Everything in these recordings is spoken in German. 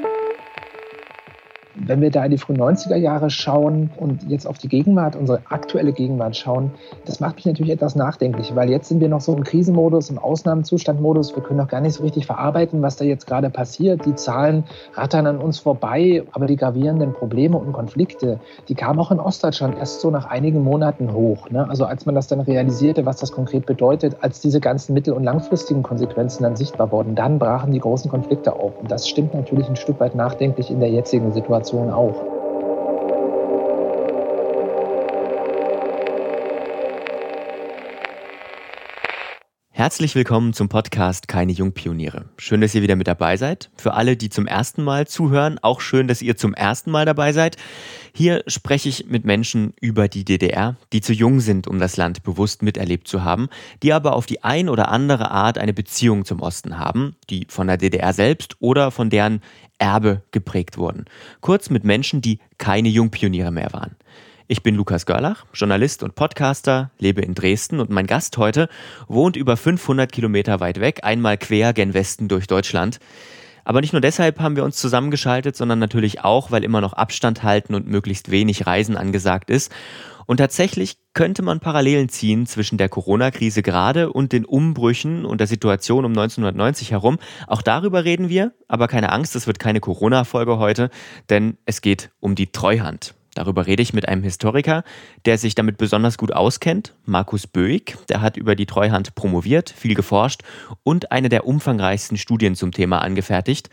thank you. Wenn wir da in die frühen 90er Jahre schauen und jetzt auf die Gegenwart, unsere aktuelle Gegenwart schauen, das macht mich natürlich etwas nachdenklich, weil jetzt sind wir noch so im Krisenmodus, im Ausnahmezustandmodus. Wir können noch gar nicht so richtig verarbeiten, was da jetzt gerade passiert. Die Zahlen rattern an uns vorbei, aber die gravierenden Probleme und Konflikte, die kamen auch in Ostdeutschland erst so nach einigen Monaten hoch. Ne? Also als man das dann realisierte, was das konkret bedeutet, als diese ganzen mittel- und langfristigen Konsequenzen dann sichtbar wurden, dann brachen die großen Konflikte auf. Und das stimmt natürlich ein Stück weit nachdenklich in der jetzigen Situation. Situation auch. Herzlich willkommen zum Podcast Keine Jungpioniere. Schön, dass ihr wieder mit dabei seid. Für alle, die zum ersten Mal zuhören, auch schön, dass ihr zum ersten Mal dabei seid. Hier spreche ich mit Menschen über die DDR, die zu jung sind, um das Land bewusst miterlebt zu haben, die aber auf die ein oder andere Art eine Beziehung zum Osten haben, die von der DDR selbst oder von deren Erbe geprägt wurden. Kurz mit Menschen, die keine Jungpioniere mehr waren. Ich bin Lukas Görlach, Journalist und Podcaster, lebe in Dresden und mein Gast heute wohnt über 500 Kilometer weit weg, einmal quer gen Westen durch Deutschland. Aber nicht nur deshalb haben wir uns zusammengeschaltet, sondern natürlich auch, weil immer noch Abstand halten und möglichst wenig Reisen angesagt ist. Und tatsächlich könnte man Parallelen ziehen zwischen der Corona-Krise gerade und den Umbrüchen und der Situation um 1990 herum. Auch darüber reden wir, aber keine Angst, es wird keine Corona-Folge heute, denn es geht um die Treuhand. Darüber rede ich mit einem Historiker, der sich damit besonders gut auskennt, Markus Böig. Der hat über die Treuhand promoviert, viel geforscht und eine der umfangreichsten Studien zum Thema angefertigt.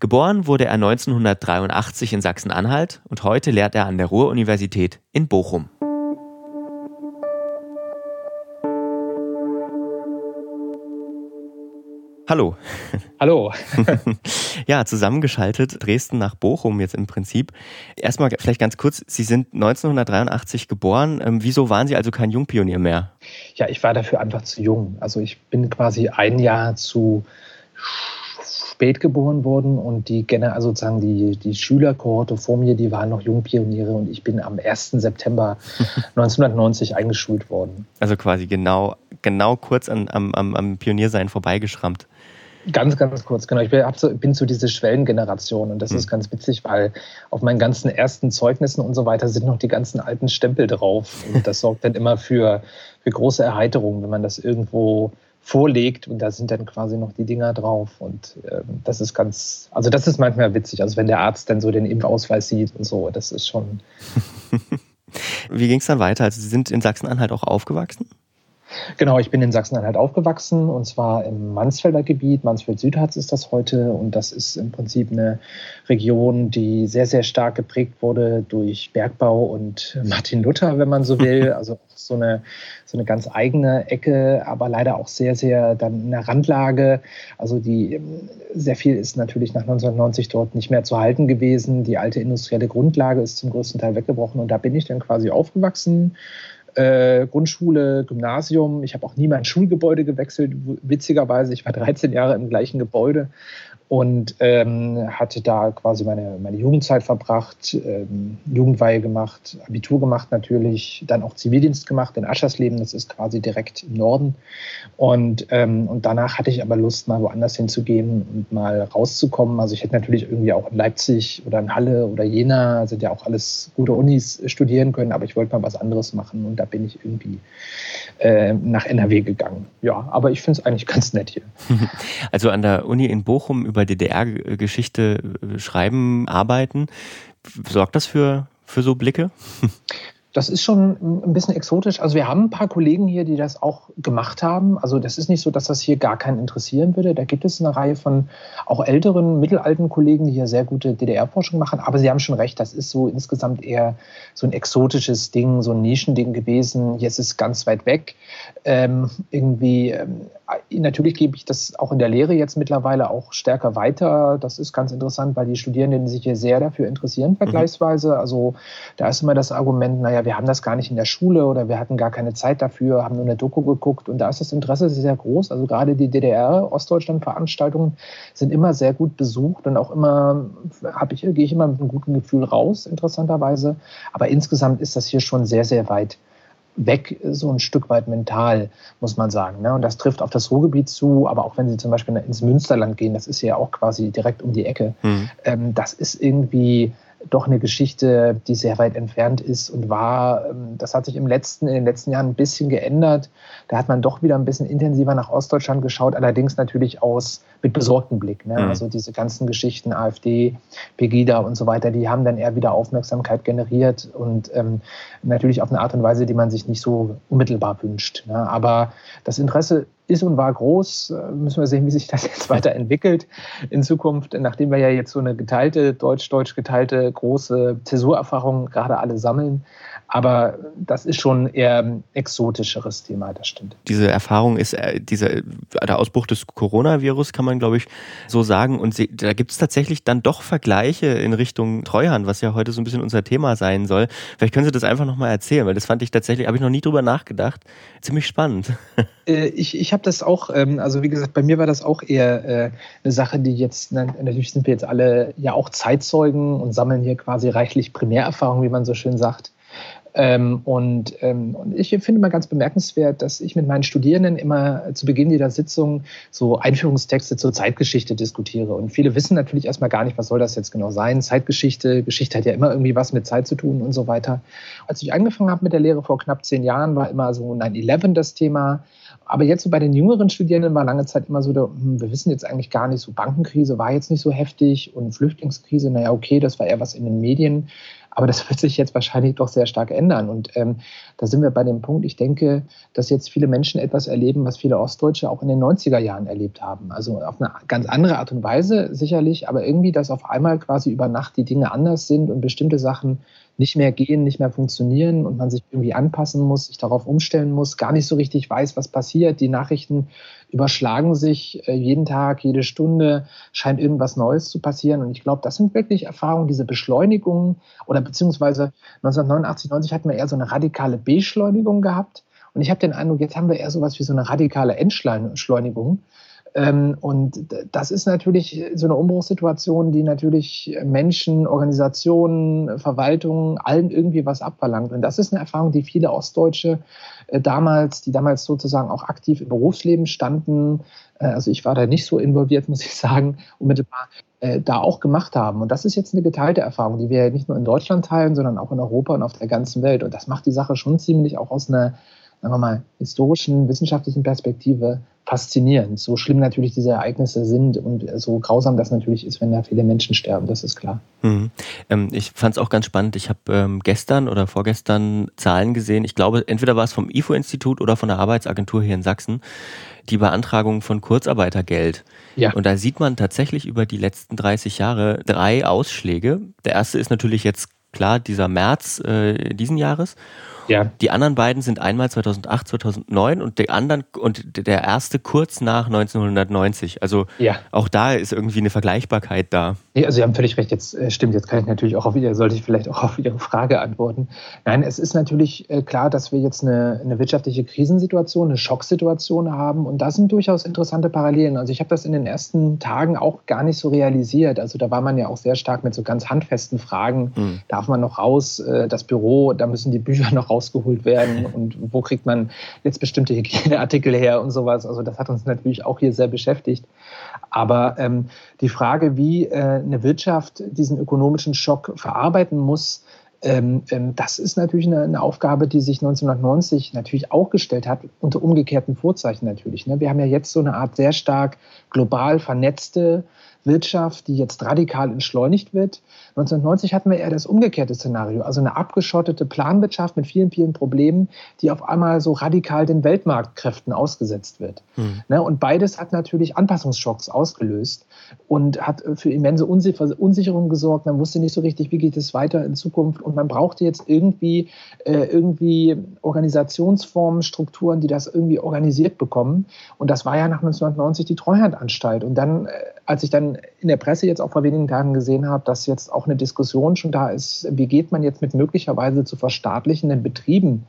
Geboren wurde er 1983 in Sachsen-Anhalt und heute lehrt er an der Ruhr-Universität in Bochum. Hallo. Hallo. ja, zusammengeschaltet Dresden nach Bochum jetzt im Prinzip. Erstmal vielleicht ganz kurz, Sie sind 1983 geboren. Ähm, wieso waren Sie also kein Jungpionier mehr? Ja, ich war dafür einfach zu jung. Also ich bin quasi ein Jahr zu spät geboren worden und die also sozusagen die, die Schülerkohorte vor mir, die waren noch Jungpioniere und ich bin am 1. September 1990 eingeschult worden. Also quasi genau, genau kurz an, am, am, am Pioniersein vorbeigeschrammt. Ganz, ganz kurz, genau. Ich bin, so, bin so diese Schwellengeneration und das mhm. ist ganz witzig, weil auf meinen ganzen ersten Zeugnissen und so weiter sind noch die ganzen alten Stempel drauf. Und das sorgt dann immer für, für große Erheiterung, wenn man das irgendwo vorlegt und da sind dann quasi noch die Dinger drauf und äh, das ist ganz, also das ist manchmal witzig, also wenn der Arzt dann so den Impfausweis sieht und so, das ist schon. Wie ging es dann weiter? Also Sie sind in Sachsen-Anhalt auch aufgewachsen? Genau, ich bin in Sachsen-Anhalt aufgewachsen und zwar im Mansfelder Gebiet. Mansfeld-Südharz ist das heute und das ist im Prinzip eine Region, die sehr, sehr stark geprägt wurde durch Bergbau und Martin Luther, wenn man so will. Also so eine, so eine ganz eigene Ecke, aber leider auch sehr, sehr dann in der Randlage. Also die, sehr viel ist natürlich nach 1990 dort nicht mehr zu halten gewesen. Die alte industrielle Grundlage ist zum größten Teil weggebrochen und da bin ich dann quasi aufgewachsen äh, Grundschule, Gymnasium. Ich habe auch nie mein Schulgebäude gewechselt, witzigerweise. Ich war 13 Jahre im gleichen Gebäude und ähm, hatte da quasi meine, meine Jugendzeit verbracht, ähm, Jugendweihe gemacht, Abitur gemacht natürlich, dann auch Zivildienst gemacht in Aschersleben, das ist quasi direkt im Norden. Und, ähm, und danach hatte ich aber Lust, mal woanders hinzugehen und mal rauszukommen. Also ich hätte natürlich irgendwie auch in Leipzig oder in Halle oder Jena, sind ja auch alles gute Unis, studieren können, aber ich wollte mal was anderes machen und da bin ich irgendwie äh, nach NRW gegangen. Ja, aber ich finde es eigentlich ganz nett hier. Also an der Uni in Bochum über DDR-Geschichte äh, schreiben, arbeiten. Sorgt das für, für so Blicke? Das ist schon ein bisschen exotisch. Also wir haben ein paar Kollegen hier, die das auch gemacht haben. Also das ist nicht so, dass das hier gar keinen interessieren würde. Da gibt es eine Reihe von auch älteren, mittelalten Kollegen, die hier sehr gute DDR-Forschung machen. Aber Sie haben schon recht, das ist so insgesamt eher so ein exotisches Ding, so ein Nischending gewesen. Jetzt ist es ganz weit weg. Ähm, irgendwie, ähm, natürlich gebe ich das auch in der Lehre jetzt mittlerweile auch stärker weiter. Das ist ganz interessant, weil die Studierenden sich hier sehr dafür interessieren, mhm. vergleichsweise. Also da ist immer das Argument, naja, wir haben das gar nicht in der Schule oder wir hatten gar keine Zeit dafür, haben nur eine Doku geguckt und da ist das Interesse sehr groß. Also gerade die DDR-Ostdeutschland-Veranstaltungen sind immer sehr gut besucht und auch immer, habe ich, gehe ich immer mit einem guten Gefühl raus, interessanterweise. Aber insgesamt ist das hier schon sehr, sehr weit weg, so ein Stück weit mental, muss man sagen. Ne? Und das trifft auf das Ruhrgebiet zu, aber auch wenn Sie zum Beispiel ins Münsterland gehen, das ist ja auch quasi direkt um die Ecke, mhm. ähm, das ist irgendwie doch eine Geschichte, die sehr weit entfernt ist und war. Ähm, das hat sich im letzten, in den letzten Jahren ein bisschen geändert. Da hat man doch wieder ein bisschen intensiver nach Ostdeutschland geschaut, allerdings natürlich aus mit besorgtem Blick. Ne? Mhm. Also diese ganzen Geschichten, AfD, Pegida und so weiter, die haben dann eher wieder Aufmerksamkeit generiert und ähm, natürlich auf eine Art und Weise, die man sich nicht so unmittelbar wünscht. Ne? Aber das Interesse ist und war groß. Äh, müssen wir sehen, wie sich das jetzt weiterentwickelt in Zukunft, nachdem wir ja jetzt so eine geteilte, deutsch-deutsch geteilte große Zäsurerfahrung gerade alle sammeln. Aber das ist schon eher ein exotischeres Thema, das stimmt. Diese Erfahrung ist, äh, dieser, der Ausbruch des Coronavirus, kann man glaube ich so sagen. Und sie, da gibt es tatsächlich dann doch Vergleiche in Richtung Treuhand, was ja heute so ein bisschen unser Thema sein soll. Vielleicht können Sie das einfach nochmal erzählen, weil das fand ich tatsächlich, habe ich noch nie drüber nachgedacht. Ziemlich spannend. Äh, ich ich habe das auch, ähm, also wie gesagt, bei mir war das auch eher äh, eine Sache, die jetzt, natürlich sind wir jetzt alle ja auch Zeitzeugen und sammeln hier quasi reichlich Primärerfahrung, wie man so schön sagt. Ähm, und, ähm, und ich finde mal ganz bemerkenswert, dass ich mit meinen Studierenden immer zu Beginn jeder Sitzung so Einführungstexte zur Zeitgeschichte diskutiere. Und viele wissen natürlich erstmal gar nicht, was soll das jetzt genau sein. Zeitgeschichte, Geschichte hat ja immer irgendwie was mit Zeit zu tun und so weiter. Als ich angefangen habe mit der Lehre vor knapp zehn Jahren, war immer so 9-11 das Thema. Aber jetzt so bei den jüngeren Studierenden war lange Zeit immer so, der, hm, wir wissen jetzt eigentlich gar nicht, so Bankenkrise war jetzt nicht so heftig und Flüchtlingskrise, naja, okay, das war eher was in den Medien. Aber das wird sich jetzt wahrscheinlich doch sehr stark ändern. Und ähm, da sind wir bei dem Punkt, ich denke, dass jetzt viele Menschen etwas erleben, was viele Ostdeutsche auch in den 90er Jahren erlebt haben. Also auf eine ganz andere Art und Weise sicherlich, aber irgendwie, dass auf einmal quasi über Nacht die Dinge anders sind und bestimmte Sachen nicht mehr gehen, nicht mehr funktionieren und man sich irgendwie anpassen muss, sich darauf umstellen muss, gar nicht so richtig weiß, was passiert. Die Nachrichten überschlagen sich äh, jeden Tag, jede Stunde scheint irgendwas Neues zu passieren. Und ich glaube, das sind wirklich Erfahrungen, diese Beschleunigung oder beziehungsweise 1989, 90 hatten wir eher so eine radikale Beschleunigung gehabt. Und ich habe den Eindruck, jetzt haben wir eher sowas wie so eine radikale Entschleunigung. Ähm, und das ist natürlich so eine Umbruchssituation, die natürlich Menschen, Organisationen, Verwaltungen, allen irgendwie was abverlangt. Und das ist eine Erfahrung, die viele Ostdeutsche äh, damals, die damals sozusagen auch aktiv im Berufsleben standen, äh, also ich war da nicht so involviert, muss ich sagen, unmittelbar, äh, da auch gemacht haben. Und das ist jetzt eine geteilte Erfahrung, die wir nicht nur in Deutschland teilen, sondern auch in Europa und auf der ganzen Welt. Und das macht die Sache schon ziemlich auch aus einer sagen wir mal, historischen, wissenschaftlichen Perspektive faszinierend. So schlimm natürlich diese Ereignisse sind und so grausam das natürlich ist, wenn da viele Menschen sterben, das ist klar. Mhm. Ähm, ich fand es auch ganz spannend. Ich habe ähm, gestern oder vorgestern Zahlen gesehen. Ich glaube, entweder war es vom IFO-Institut oder von der Arbeitsagentur hier in Sachsen, die Beantragung von Kurzarbeitergeld. Ja. Und da sieht man tatsächlich über die letzten 30 Jahre drei Ausschläge. Der erste ist natürlich jetzt klar dieser März äh, diesen Jahres. Ja. Die anderen beiden sind einmal 2008, 2009 und der anderen und der erste kurz nach 1990. Also ja. auch da ist irgendwie eine Vergleichbarkeit da. Nee, also Sie haben völlig recht. Jetzt äh, stimmt. Jetzt kann ich natürlich auch auf Ihre, sollte ich vielleicht auch auf Ihre Frage antworten. Nein, es ist natürlich äh, klar, dass wir jetzt eine, eine wirtschaftliche Krisensituation, eine Schocksituation haben und da sind durchaus interessante Parallelen. Also ich habe das in den ersten Tagen auch gar nicht so realisiert. Also da war man ja auch sehr stark mit so ganz handfesten Fragen. Hm. Darf man noch raus? Äh, das Büro, da müssen die Bücher noch rausgeholt werden und wo kriegt man jetzt bestimmte Hygieneartikel her und sowas. Also das hat uns natürlich auch hier sehr beschäftigt. Aber ähm, die Frage, wie äh, eine Wirtschaft diesen ökonomischen Schock verarbeiten muss, ähm, ähm, das ist natürlich eine, eine, Aufgabe, die sich 1990 natürlich auch gestellt hat, unter umgekehrten Vorzeichen natürlich. Ne? Wir haben ja jetzt so eine Art sehr stark global vernetzte Wirtschaft, die jetzt radikal entschleunigt wird. 1990 hatten wir eher das umgekehrte Szenario, also eine abgeschottete Planwirtschaft mit vielen, vielen Problemen, die auf einmal so radikal den Weltmarktkräften ausgesetzt wird. Hm. Ne, und beides hat natürlich Anpassungsschocks ausgelöst und hat für immense Unsicherung gesorgt. Man wusste nicht so richtig, wie geht es weiter in Zukunft. Und man brauchte jetzt irgendwie, äh, irgendwie Organisationsformen, Strukturen, die das irgendwie organisiert bekommen. Und das war ja nach 1990 die Treuhandanstalt. Und dann, äh, als ich dann in der Presse jetzt auch vor wenigen Tagen gesehen habe, dass jetzt auch eine Diskussion schon da ist, wie geht man jetzt mit möglicherweise zu verstaatlichenden Betrieben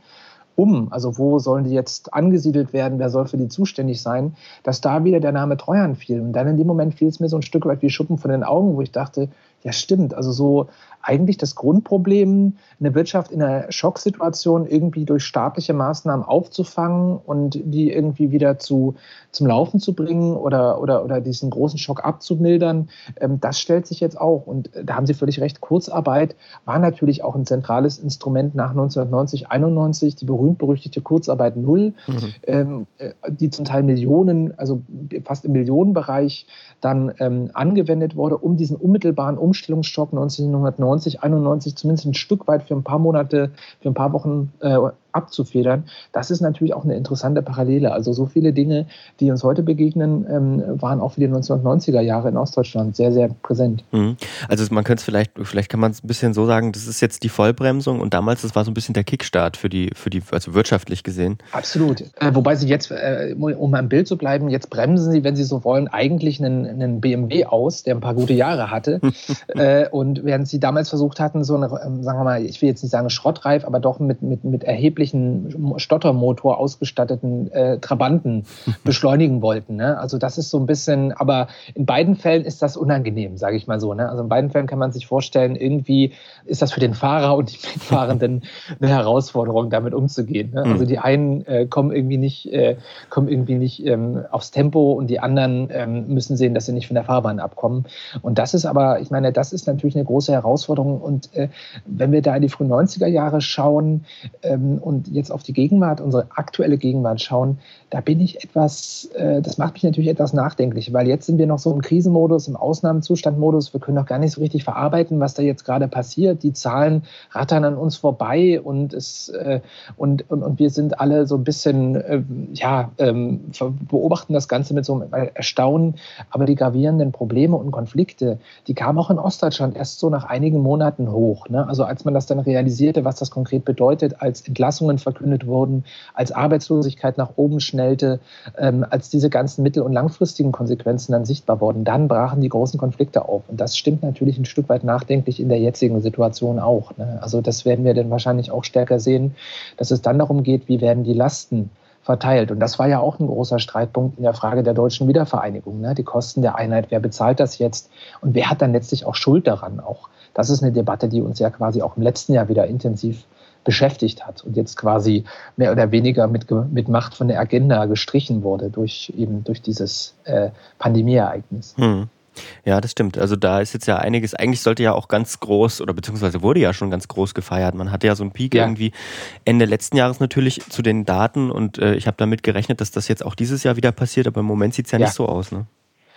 um, also wo sollen die jetzt angesiedelt werden, wer soll für die zuständig sein, dass da wieder der Name Treuhand fiel. Und dann in dem Moment fiel es mir so ein Stück weit wie Schuppen von den Augen, wo ich dachte, ja stimmt, also so eigentlich das Grundproblem, eine Wirtschaft in einer Schocksituation irgendwie durch staatliche Maßnahmen aufzufangen und die irgendwie wieder zu, zum Laufen zu bringen oder, oder, oder diesen großen Schock abzumildern, ähm, das stellt sich jetzt auch. Und da haben Sie völlig recht, Kurzarbeit war natürlich auch ein zentrales Instrument nach 1990, 91, die berühmt-berüchtigte Kurzarbeit Null, mhm. ähm, äh, die zum Teil Millionen, also fast im Millionenbereich dann ähm, angewendet wurde, um diesen unmittelbaren Umstellungsschock 1990, 91 zumindest ein Stück weit für ein paar Monate, für ein paar Wochen äh, abzufedern. Das ist natürlich auch eine interessante Parallele. Also so viele Dinge, die uns heute begegnen, ähm, waren auch für die 1990er Jahre in Ostdeutschland sehr, sehr präsent. Mhm. Also man könnte es vielleicht, vielleicht kann man es ein bisschen so sagen, das ist jetzt die Vollbremsung und damals, das war so ein bisschen der Kickstart für die, für die, also wirtschaftlich gesehen. Absolut. Äh, wobei sie jetzt, äh, um am Bild zu bleiben, jetzt bremsen sie, wenn sie so wollen, eigentlich einen, einen BMW aus, der ein paar gute Jahre hatte. äh, und während sie damals versucht hatten, so eine, ähm, sagen wir mal, ich will jetzt nicht sagen Schrottreif, aber doch mit, mit, mit erheblichen erheblichen Stottermotor ausgestatteten äh, Trabanten beschleunigen wollten. Ne? Also das ist so ein bisschen, aber in beiden Fällen ist das unangenehm, sage ich mal so. Ne? Also in beiden Fällen kann man sich vorstellen, irgendwie ist das für den Fahrer und die Mitfahrenden eine Herausforderung, damit umzugehen. Ne? Also mhm. die einen äh, kommen irgendwie nicht, äh, kommen irgendwie nicht ähm, aufs Tempo und die anderen ähm, müssen sehen, dass sie nicht von der Fahrbahn abkommen. Und das ist aber, ich meine, das ist natürlich eine große Herausforderung. Und äh, wenn wir da in die frühen 90er Jahre schauen ähm, und jetzt auf die Gegenwart, unsere aktuelle Gegenwart schauen, da bin ich etwas, äh, das macht mich natürlich etwas nachdenklich, weil jetzt sind wir noch so im Krisenmodus, im Ausnahmezustandmodus. Wir können noch gar nicht so richtig verarbeiten, was da jetzt gerade passiert. Die Zahlen rattern an uns vorbei und es äh, und, und, und wir sind alle so ein bisschen, äh, ja, ähm, beobachten das Ganze mit so einem Erstaunen. Aber die gravierenden Probleme und Konflikte, die kamen auch in Ostdeutschland erst so nach einigen Monaten hoch. Ne? Also als man das dann realisierte, was das konkret bedeutet, als Entlassung Entlassungen verkündet wurden, als Arbeitslosigkeit nach oben schnellte, ähm, als diese ganzen mittel- und langfristigen Konsequenzen dann sichtbar wurden, dann brachen die großen Konflikte auf. Und das stimmt natürlich ein Stück weit nachdenklich in der jetzigen Situation auch. Ne? Also das werden wir dann wahrscheinlich auch stärker sehen, dass es dann darum geht, wie werden die Lasten verteilt. Und das war ja auch ein großer Streitpunkt in der Frage der deutschen Wiedervereinigung. Ne? Die Kosten der Einheit, wer bezahlt das jetzt und wer hat dann letztlich auch Schuld daran? Auch das ist eine Debatte, die uns ja quasi auch im letzten Jahr wieder intensiv beschäftigt hat und jetzt quasi mehr oder weniger mit, mit Macht von der Agenda gestrichen wurde durch eben durch dieses äh, Pandemieereignis. Hm. Ja, das stimmt. Also da ist jetzt ja einiges, eigentlich sollte ja auch ganz groß oder beziehungsweise wurde ja schon ganz groß gefeiert. Man hatte ja so einen Peak ja. irgendwie Ende letzten Jahres natürlich zu den Daten und äh, ich habe damit gerechnet, dass das jetzt auch dieses Jahr wieder passiert, aber im Moment sieht es ja, ja, nicht so aus. Ne?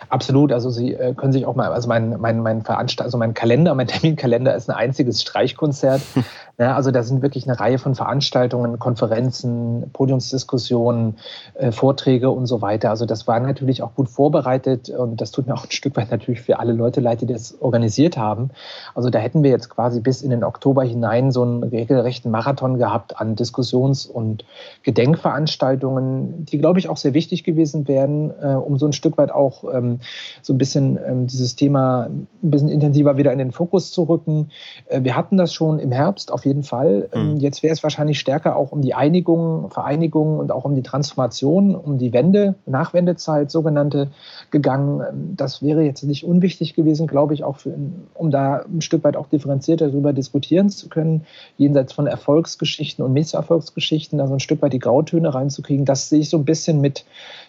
Absolut, also Sie äh, können sich auch mal, also mein, mein, mein Veranstalt, also mein Kalender, mein Terminkalender ist ein einziges Streichkonzert. Ja, also da sind wirklich eine Reihe von Veranstaltungen, Konferenzen, Podiumsdiskussionen, äh, Vorträge und so weiter. Also das war natürlich auch gut vorbereitet und das tut mir auch ein Stück weit natürlich für alle Leute leid, die das organisiert haben. Also da hätten wir jetzt quasi bis in den Oktober hinein so einen regelrechten Marathon gehabt an Diskussions- und Gedenkveranstaltungen, die, glaube ich, auch sehr wichtig gewesen wären, äh, um so ein Stück weit auch ähm, so ein bisschen ähm, dieses Thema ein bisschen intensiver wieder in den Fokus zu rücken. Äh, wir hatten das schon im Herbst auf jeden Fall. Mhm. Jetzt wäre es wahrscheinlich stärker auch um die Einigung, Vereinigung und auch um die Transformation, um die Wende, Nachwendezeit sogenannte gegangen. Das wäre jetzt nicht unwichtig gewesen, glaube ich, auch für, um da ein Stück weit auch differenzierter darüber diskutieren zu können, jenseits von Erfolgsgeschichten und Misserfolgsgeschichten, also ein Stück weit die Grautöne reinzukriegen. Das sehe ich so ein bisschen mit,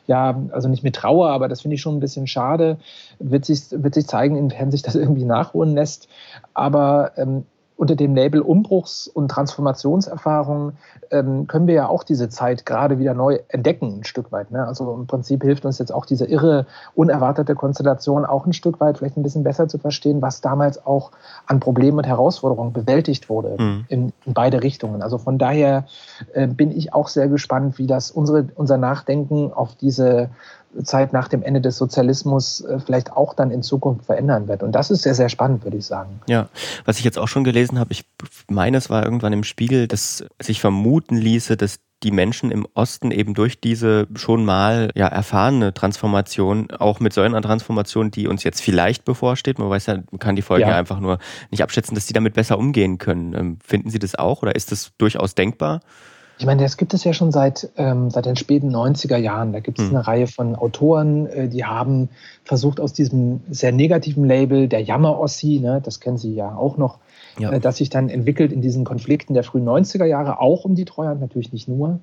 ja, also nicht mit Trauer, aber das finde ich schon ein bisschen schade. Wird sich, wird sich zeigen, inwiefern sich das irgendwie nachholen lässt. Aber ähm, unter dem Label Umbruchs- und Transformationserfahrung ähm, können wir ja auch diese Zeit gerade wieder neu entdecken, ein Stück weit. Ne? Also im Prinzip hilft uns jetzt auch diese irre, unerwartete Konstellation auch ein Stück weit vielleicht ein bisschen besser zu verstehen, was damals auch an Problemen und Herausforderungen bewältigt wurde mhm. in, in, beide Richtungen. Also von daher äh, bin ich auch sehr gespannt, wie das unsere, unser Nachdenken auf diese Zeit nach dem Ende des Sozialismus äh, vielleicht auch dann in Zukunft verändern wird. Und das ist sehr, sehr spannend, würde ich sagen. Ja, was ich jetzt auch schon gelesen habe, ich meine, es war irgendwann im Spiegel, dass sich vermuten ließe, dass die Menschen im Osten eben durch diese schon mal ja, erfahrene Transformation, auch mit so einer Transformation, die uns jetzt vielleicht bevorsteht, man weiß ja, man kann die Folgen ja. ja einfach nur nicht abschätzen, dass die damit besser umgehen können. Ähm, finden Sie das auch oder ist das durchaus denkbar? Ich meine, das gibt es ja schon seit, ähm, seit den späten 90er Jahren. Da gibt es hm. eine Reihe von Autoren, äh, die haben versucht, aus diesem sehr negativen Label der Jammer-Ossi, ne, das kennen Sie ja auch noch, ja. Äh, das sich dann entwickelt in diesen Konflikten der frühen 90er Jahre, auch um die Treuhand, natürlich nicht nur,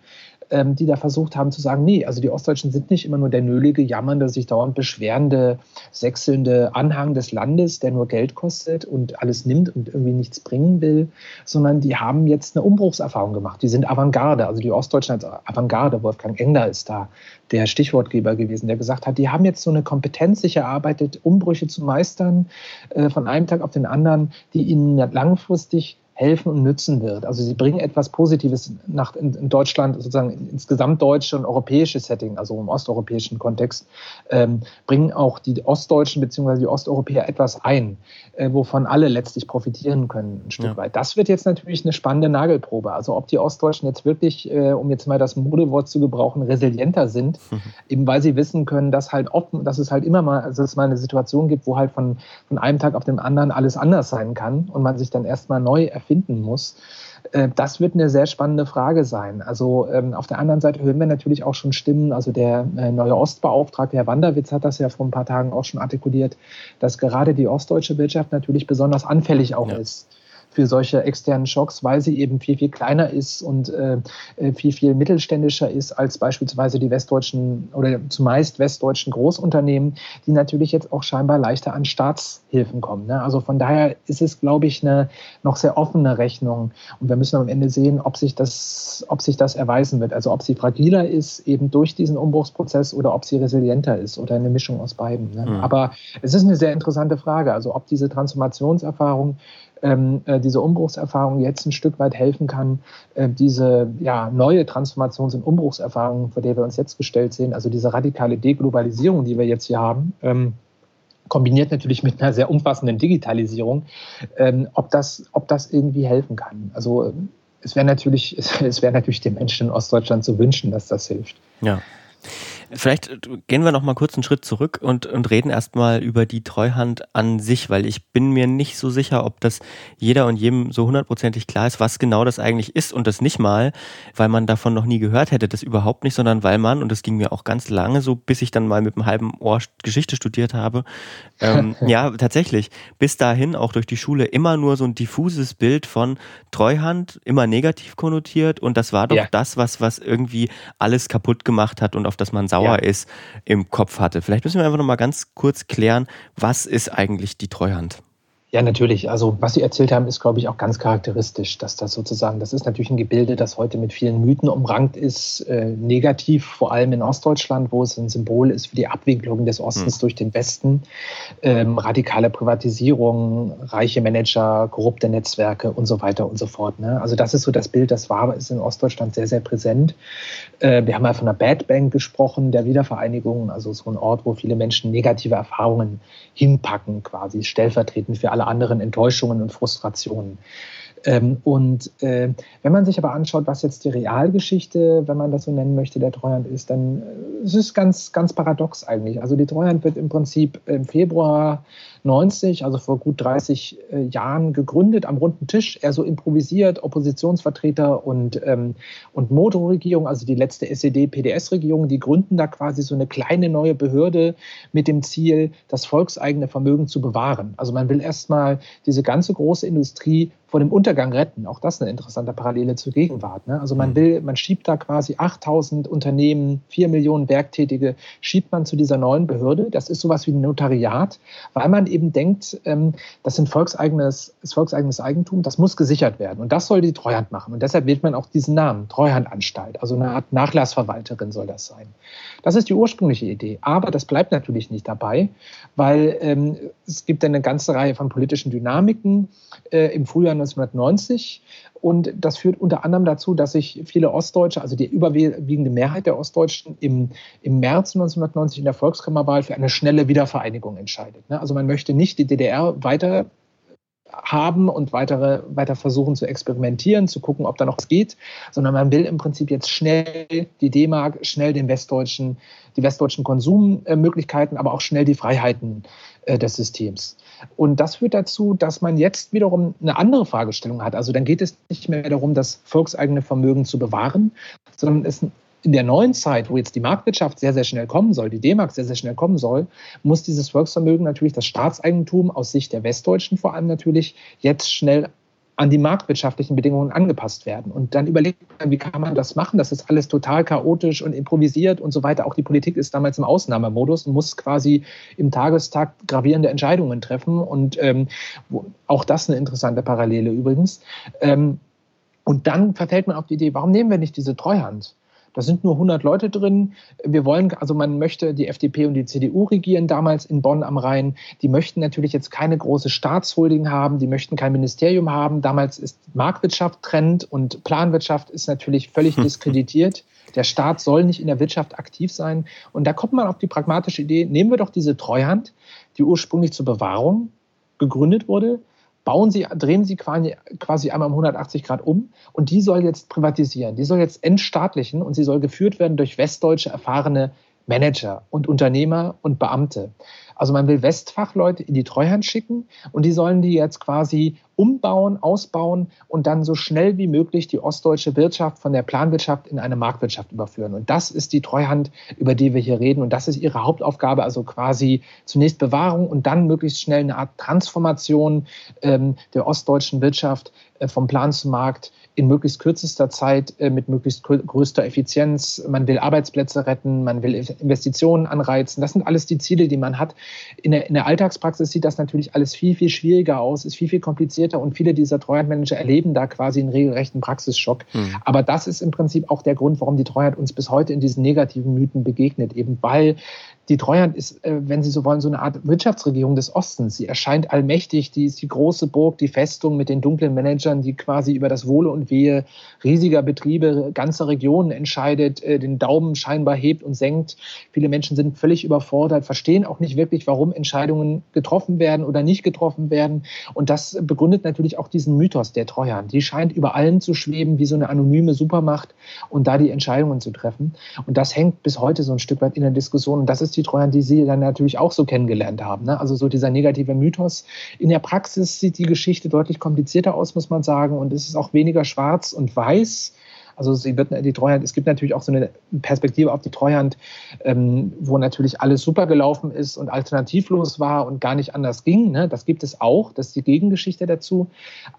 ähm, die da versucht haben zu sagen, nee, also die Ostdeutschen sind nicht immer nur der nölige, jammernde, sich dauernd beschwerende, sechselnde Anhang des Landes, der nur Geld kostet und alles nimmt und irgendwie nichts bringen will, sondern die haben jetzt eine Umbruchserfahrung gemacht. Die sind Avantgarde, also die Ostdeutschen als Avantgarde. Wolfgang Engler ist da der Stichwortgeber gewesen, der gesagt hat, die haben jetzt so eine Kompetenz sich erarbeitet, Umbrüche zu meistern, äh, von einem Tag auf den anderen, die ihnen langfristig helfen und nützen wird. Also sie bringen etwas Positives nach, in, in Deutschland, sozusagen ins gesamtdeutsche und europäische Setting, also im osteuropäischen Kontext, ähm, bringen auch die Ostdeutschen bzw. die Osteuropäer etwas ein, äh, wovon alle letztlich profitieren können, ein Stück ja. weit. Das wird jetzt natürlich eine spannende Nagelprobe. Also ob die Ostdeutschen jetzt wirklich, äh, um jetzt mal das Modewort zu gebrauchen, resilienter sind, mhm. eben weil sie wissen können, dass halt offen, dass es halt immer mal, dass es mal eine Situation gibt, wo halt von, von einem Tag auf den anderen alles anders sein kann und man sich dann erstmal neu erfährt erfinden muss. Äh, das wird eine sehr spannende Frage sein. Also ähm, auf der anderen Seite hören wir natürlich auch schon Stimmen. Also der äh, neue Ostbeauftragte, Herr Wanderwitz, hat das ja vor ein paar Tagen auch schon artikuliert, dass gerade die ostdeutsche Wirtschaft natürlich besonders anfällig auch ja. ist für solche externen Schocks, weil sie eben viel, viel kleiner ist und äh, äh, viel, viel mittelständischer ist als beispielsweise die westdeutschen oder zumeist westdeutschen Großunternehmen, die natürlich jetzt auch scheinbar leichter an Staatshilfen kommen. Ne? Also von daher ist es, glaube ich, eine noch sehr offene Rechnung. Und wir müssen am Ende sehen, ob sich das, ob sich das erweisen wird. Also ob sie fragiler ist, eben durch diesen Umbruchsprozess oder ob sie resilienter ist oder eine Mischung aus beiden. Ne? Mhm. Aber es ist eine sehr interessante Frage. Also ob diese Transformationserfahrung ähm, äh, diese Umbruchserfahrung jetzt ein Stück weit helfen kann, äh, diese ja, neue Transformations- und Umbruchserfahrung, vor der wir uns jetzt gestellt sehen, also diese radikale Deglobalisierung, die wir jetzt hier haben, ähm, kombiniert natürlich mit einer sehr umfassenden Digitalisierung, ähm, ob, das, ob das irgendwie helfen kann. Also es wäre natürlich, es wäre natürlich den Menschen in Ostdeutschland zu wünschen, dass das hilft. Ja. Vielleicht gehen wir noch mal kurz einen Schritt zurück und, und reden erstmal über die Treuhand an sich, weil ich bin mir nicht so sicher, ob das jeder und jedem so hundertprozentig klar ist, was genau das eigentlich ist und das nicht mal, weil man davon noch nie gehört hätte, das überhaupt nicht, sondern weil man, und das ging mir auch ganz lange so, bis ich dann mal mit einem halben Ohr Geschichte studiert habe, ähm, ja, tatsächlich, bis dahin auch durch die Schule immer nur so ein diffuses Bild von Treuhand, immer negativ konnotiert und das war doch ja. das, was, was irgendwie alles kaputt gemacht hat und auf das man sauer ja. ist, im Kopf hatte. Vielleicht müssen wir einfach noch mal ganz kurz klären, was ist eigentlich die Treuhand? Ja, natürlich. Also was Sie erzählt haben, ist, glaube ich, auch ganz charakteristisch, dass das sozusagen, das ist natürlich ein Gebilde, das heute mit vielen Mythen umrankt ist, äh, negativ, vor allem in Ostdeutschland, wo es ein Symbol ist für die Abwicklung des Ostens mhm. durch den Westen, ähm, radikale Privatisierung, reiche Manager, korrupte Netzwerke und so weiter und so fort. Ne? Also das ist so das Bild, das war, ist in Ostdeutschland sehr, sehr präsent. Äh, wir haben ja von der Bad Bank gesprochen, der Wiedervereinigung, also so ein Ort, wo viele Menschen negative Erfahrungen hinpacken, quasi stellvertretend für alle anderen Enttäuschungen und Frustrationen. Ähm, und äh, wenn man sich aber anschaut, was jetzt die Realgeschichte, wenn man das so nennen möchte, der Treuhand ist, dann äh, es ist es ganz, ganz paradox eigentlich. Also die Treuhand wird im Prinzip im Februar 90, also vor gut 30 äh, Jahren gegründet, am runden Tisch, eher so improvisiert, Oppositionsvertreter und, ähm, und Motorregierung, also die letzte SED-PDS-Regierung, die gründen da quasi so eine kleine neue Behörde mit dem Ziel, das volkseigene Vermögen zu bewahren. Also man will erstmal diese ganze große Industrie vor dem Untergang retten. Auch das eine interessante Parallele zur Gegenwart. Ne? Also man mhm. will, man schiebt da quasi 8000 Unternehmen, 4 Millionen Werktätige, schiebt man zu dieser neuen Behörde. Das ist sowas wie ein Notariat, weil man eben denkt, ähm, das sind volkseigenes, ist volkseigenes Eigentum, das muss gesichert werden. Und das soll die Treuhand machen. Und deshalb wählt man auch diesen Namen, Treuhandanstalt. Also eine Art Nachlassverwalterin soll das sein. Das ist die ursprüngliche Idee. Aber das bleibt natürlich nicht dabei, weil ähm, es gibt eine ganze Reihe von politischen Dynamiken. Äh, Im Frühjahr 1990 und das führt unter anderem dazu, dass sich viele Ostdeutsche, also die überwiegende Mehrheit der Ostdeutschen, im, im März 1990 in der Volkskammerwahl für eine schnelle Wiedervereinigung entscheidet. Ne? Also man möchte nicht die DDR weiter haben und weitere, weiter versuchen zu experimentieren, zu gucken, ob da noch was geht, sondern man will im Prinzip jetzt schnell die D-Mark, schnell den westdeutschen, die westdeutschen Konsummöglichkeiten, aber auch schnell die Freiheiten äh, des Systems. Und das führt dazu, dass man jetzt wiederum eine andere Fragestellung hat. Also dann geht es nicht mehr darum, das volkseigene Vermögen zu bewahren, sondern es in der neuen Zeit, wo jetzt die Marktwirtschaft sehr, sehr schnell kommen soll, die D-Mark sehr, sehr schnell kommen soll, muss dieses Volksvermögen natürlich, das Staatseigentum aus Sicht der Westdeutschen vor allem natürlich, jetzt schnell an die marktwirtschaftlichen Bedingungen angepasst werden. Und dann überlegt man, wie kann man das machen? Das ist alles total chaotisch und improvisiert und so weiter. Auch die Politik ist damals im Ausnahmemodus und muss quasi im Tagestakt gravierende Entscheidungen treffen. Und ähm, auch das eine interessante Parallele übrigens. Ähm, und dann verfällt man auf die Idee, warum nehmen wir nicht diese Treuhand? Da sind nur 100 Leute drin. Wir wollen, also man möchte die FDP und die CDU regieren, damals in Bonn am Rhein. Die möchten natürlich jetzt keine große Staatsholding haben, die möchten kein Ministerium haben. Damals ist Marktwirtschaft Trend und Planwirtschaft ist natürlich völlig diskreditiert. Der Staat soll nicht in der Wirtschaft aktiv sein. Und da kommt man auf die pragmatische Idee, nehmen wir doch diese Treuhand, die ursprünglich zur Bewahrung gegründet wurde, bauen Sie, drehen Sie quasi, quasi einmal um 180 Grad um und die soll jetzt privatisieren, die soll jetzt entstaatlichen und sie soll geführt werden durch westdeutsche erfahrene Manager und Unternehmer und Beamte. Also man will Westfachleute in die Treuhand schicken und die sollen die jetzt quasi umbauen, ausbauen und dann so schnell wie möglich die ostdeutsche Wirtschaft von der Planwirtschaft in eine Marktwirtschaft überführen. Und das ist die Treuhand, über die wir hier reden. Und das ist ihre Hauptaufgabe, also quasi zunächst Bewahrung und dann möglichst schnell eine Art Transformation ähm, der ostdeutschen Wirtschaft vom Plan zum Markt in möglichst kürzester Zeit äh, mit möglichst größter Effizienz. Man will Arbeitsplätze retten, man will Investitionen anreizen. Das sind alles die Ziele, die man hat. In der, in der Alltagspraxis sieht das natürlich alles viel, viel schwieriger aus, ist viel, viel komplizierter und viele dieser Treuhandmanager erleben da quasi einen regelrechten Praxisschock. Mhm. Aber das ist im Prinzip auch der Grund, warum die Treuhand uns bis heute in diesen negativen Mythen begegnet, eben weil die Treuhand ist, äh, wenn Sie so wollen, so eine Art Wirtschaftsregierung des Ostens. Sie erscheint allmächtig, die ist die große Burg, die Festung mit den dunklen Managern, die quasi über das Wohle und Wehe riesiger Betriebe, ganzer Regionen entscheidet, äh, den Daumen scheinbar hebt und senkt. Viele Menschen sind völlig überfordert, verstehen auch nicht wirklich, warum Entscheidungen getroffen werden oder nicht getroffen werden. Und das begründet natürlich auch diesen Mythos der Treuhand. Die scheint über allen zu schweben, wie so eine anonyme Supermacht und da die Entscheidungen zu treffen. Und das hängt bis heute so ein Stück weit in der Diskussion. Und das ist die Treuhand, die Sie dann natürlich auch so kennengelernt haben. Ne? Also so dieser negative Mythos. In der Praxis sieht die Geschichte deutlich komplizierter aus, muss man sagen. Und es ist auch weniger schwarz und weiß also sie wird die Treuhand, es gibt natürlich auch so eine Perspektive auf die Treuhand, ähm, wo natürlich alles super gelaufen ist und alternativlos war und gar nicht anders ging. Ne? Das gibt es auch, das ist die Gegengeschichte dazu.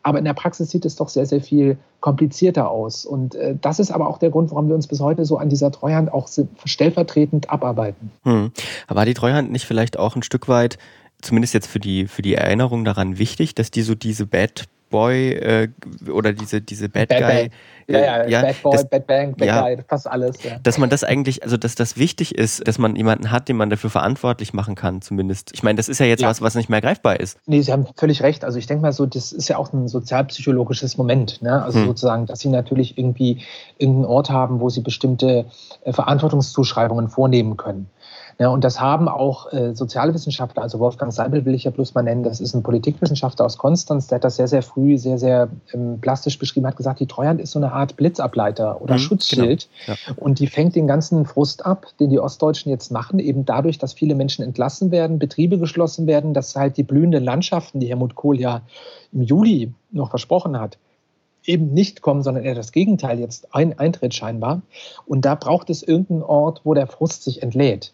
Aber in der Praxis sieht es doch sehr, sehr viel komplizierter aus. Und äh, das ist aber auch der Grund, warum wir uns bis heute so an dieser Treuhand auch stellvertretend abarbeiten. Hm. War die Treuhand nicht vielleicht auch ein Stück weit zumindest jetzt für die, für die Erinnerung daran wichtig, dass die so diese Bad Boy äh, oder diese, diese Bad, Bad Guy. Ja, ja, ja, Bad Boy, das, Bad Bang, Bad ja, Guy, fast alles. Ja. Dass man das eigentlich, also dass das wichtig ist, dass man jemanden hat, den man dafür verantwortlich machen kann, zumindest. Ich meine, das ist ja jetzt ja. was, was nicht mehr greifbar ist. Nee, Sie haben völlig recht. Also ich denke mal so, das ist ja auch ein sozialpsychologisches Moment. Ne? Also hm. sozusagen, dass Sie natürlich irgendwie irgendeinen Ort haben, wo Sie bestimmte äh, Verantwortungszuschreibungen vornehmen können. Ja, und das haben auch äh, Sozialwissenschaftler, also Wolfgang Seibel will ich ja bloß mal nennen, das ist ein Politikwissenschaftler aus Konstanz, der hat das sehr, sehr früh, sehr, sehr ähm, plastisch beschrieben, hat gesagt, die Treuhand ist so eine Art Blitzableiter oder mhm, Schutzschild. Genau. Ja. Und die fängt den ganzen Frust ab, den die Ostdeutschen jetzt machen, eben dadurch, dass viele Menschen entlassen werden, Betriebe geschlossen werden, dass halt die blühenden Landschaften, die Helmut Kohl ja im Juli noch versprochen hat, eben nicht kommen, sondern eher das Gegenteil jetzt ein, eintritt scheinbar. Und da braucht es irgendeinen Ort, wo der Frust sich entlädt.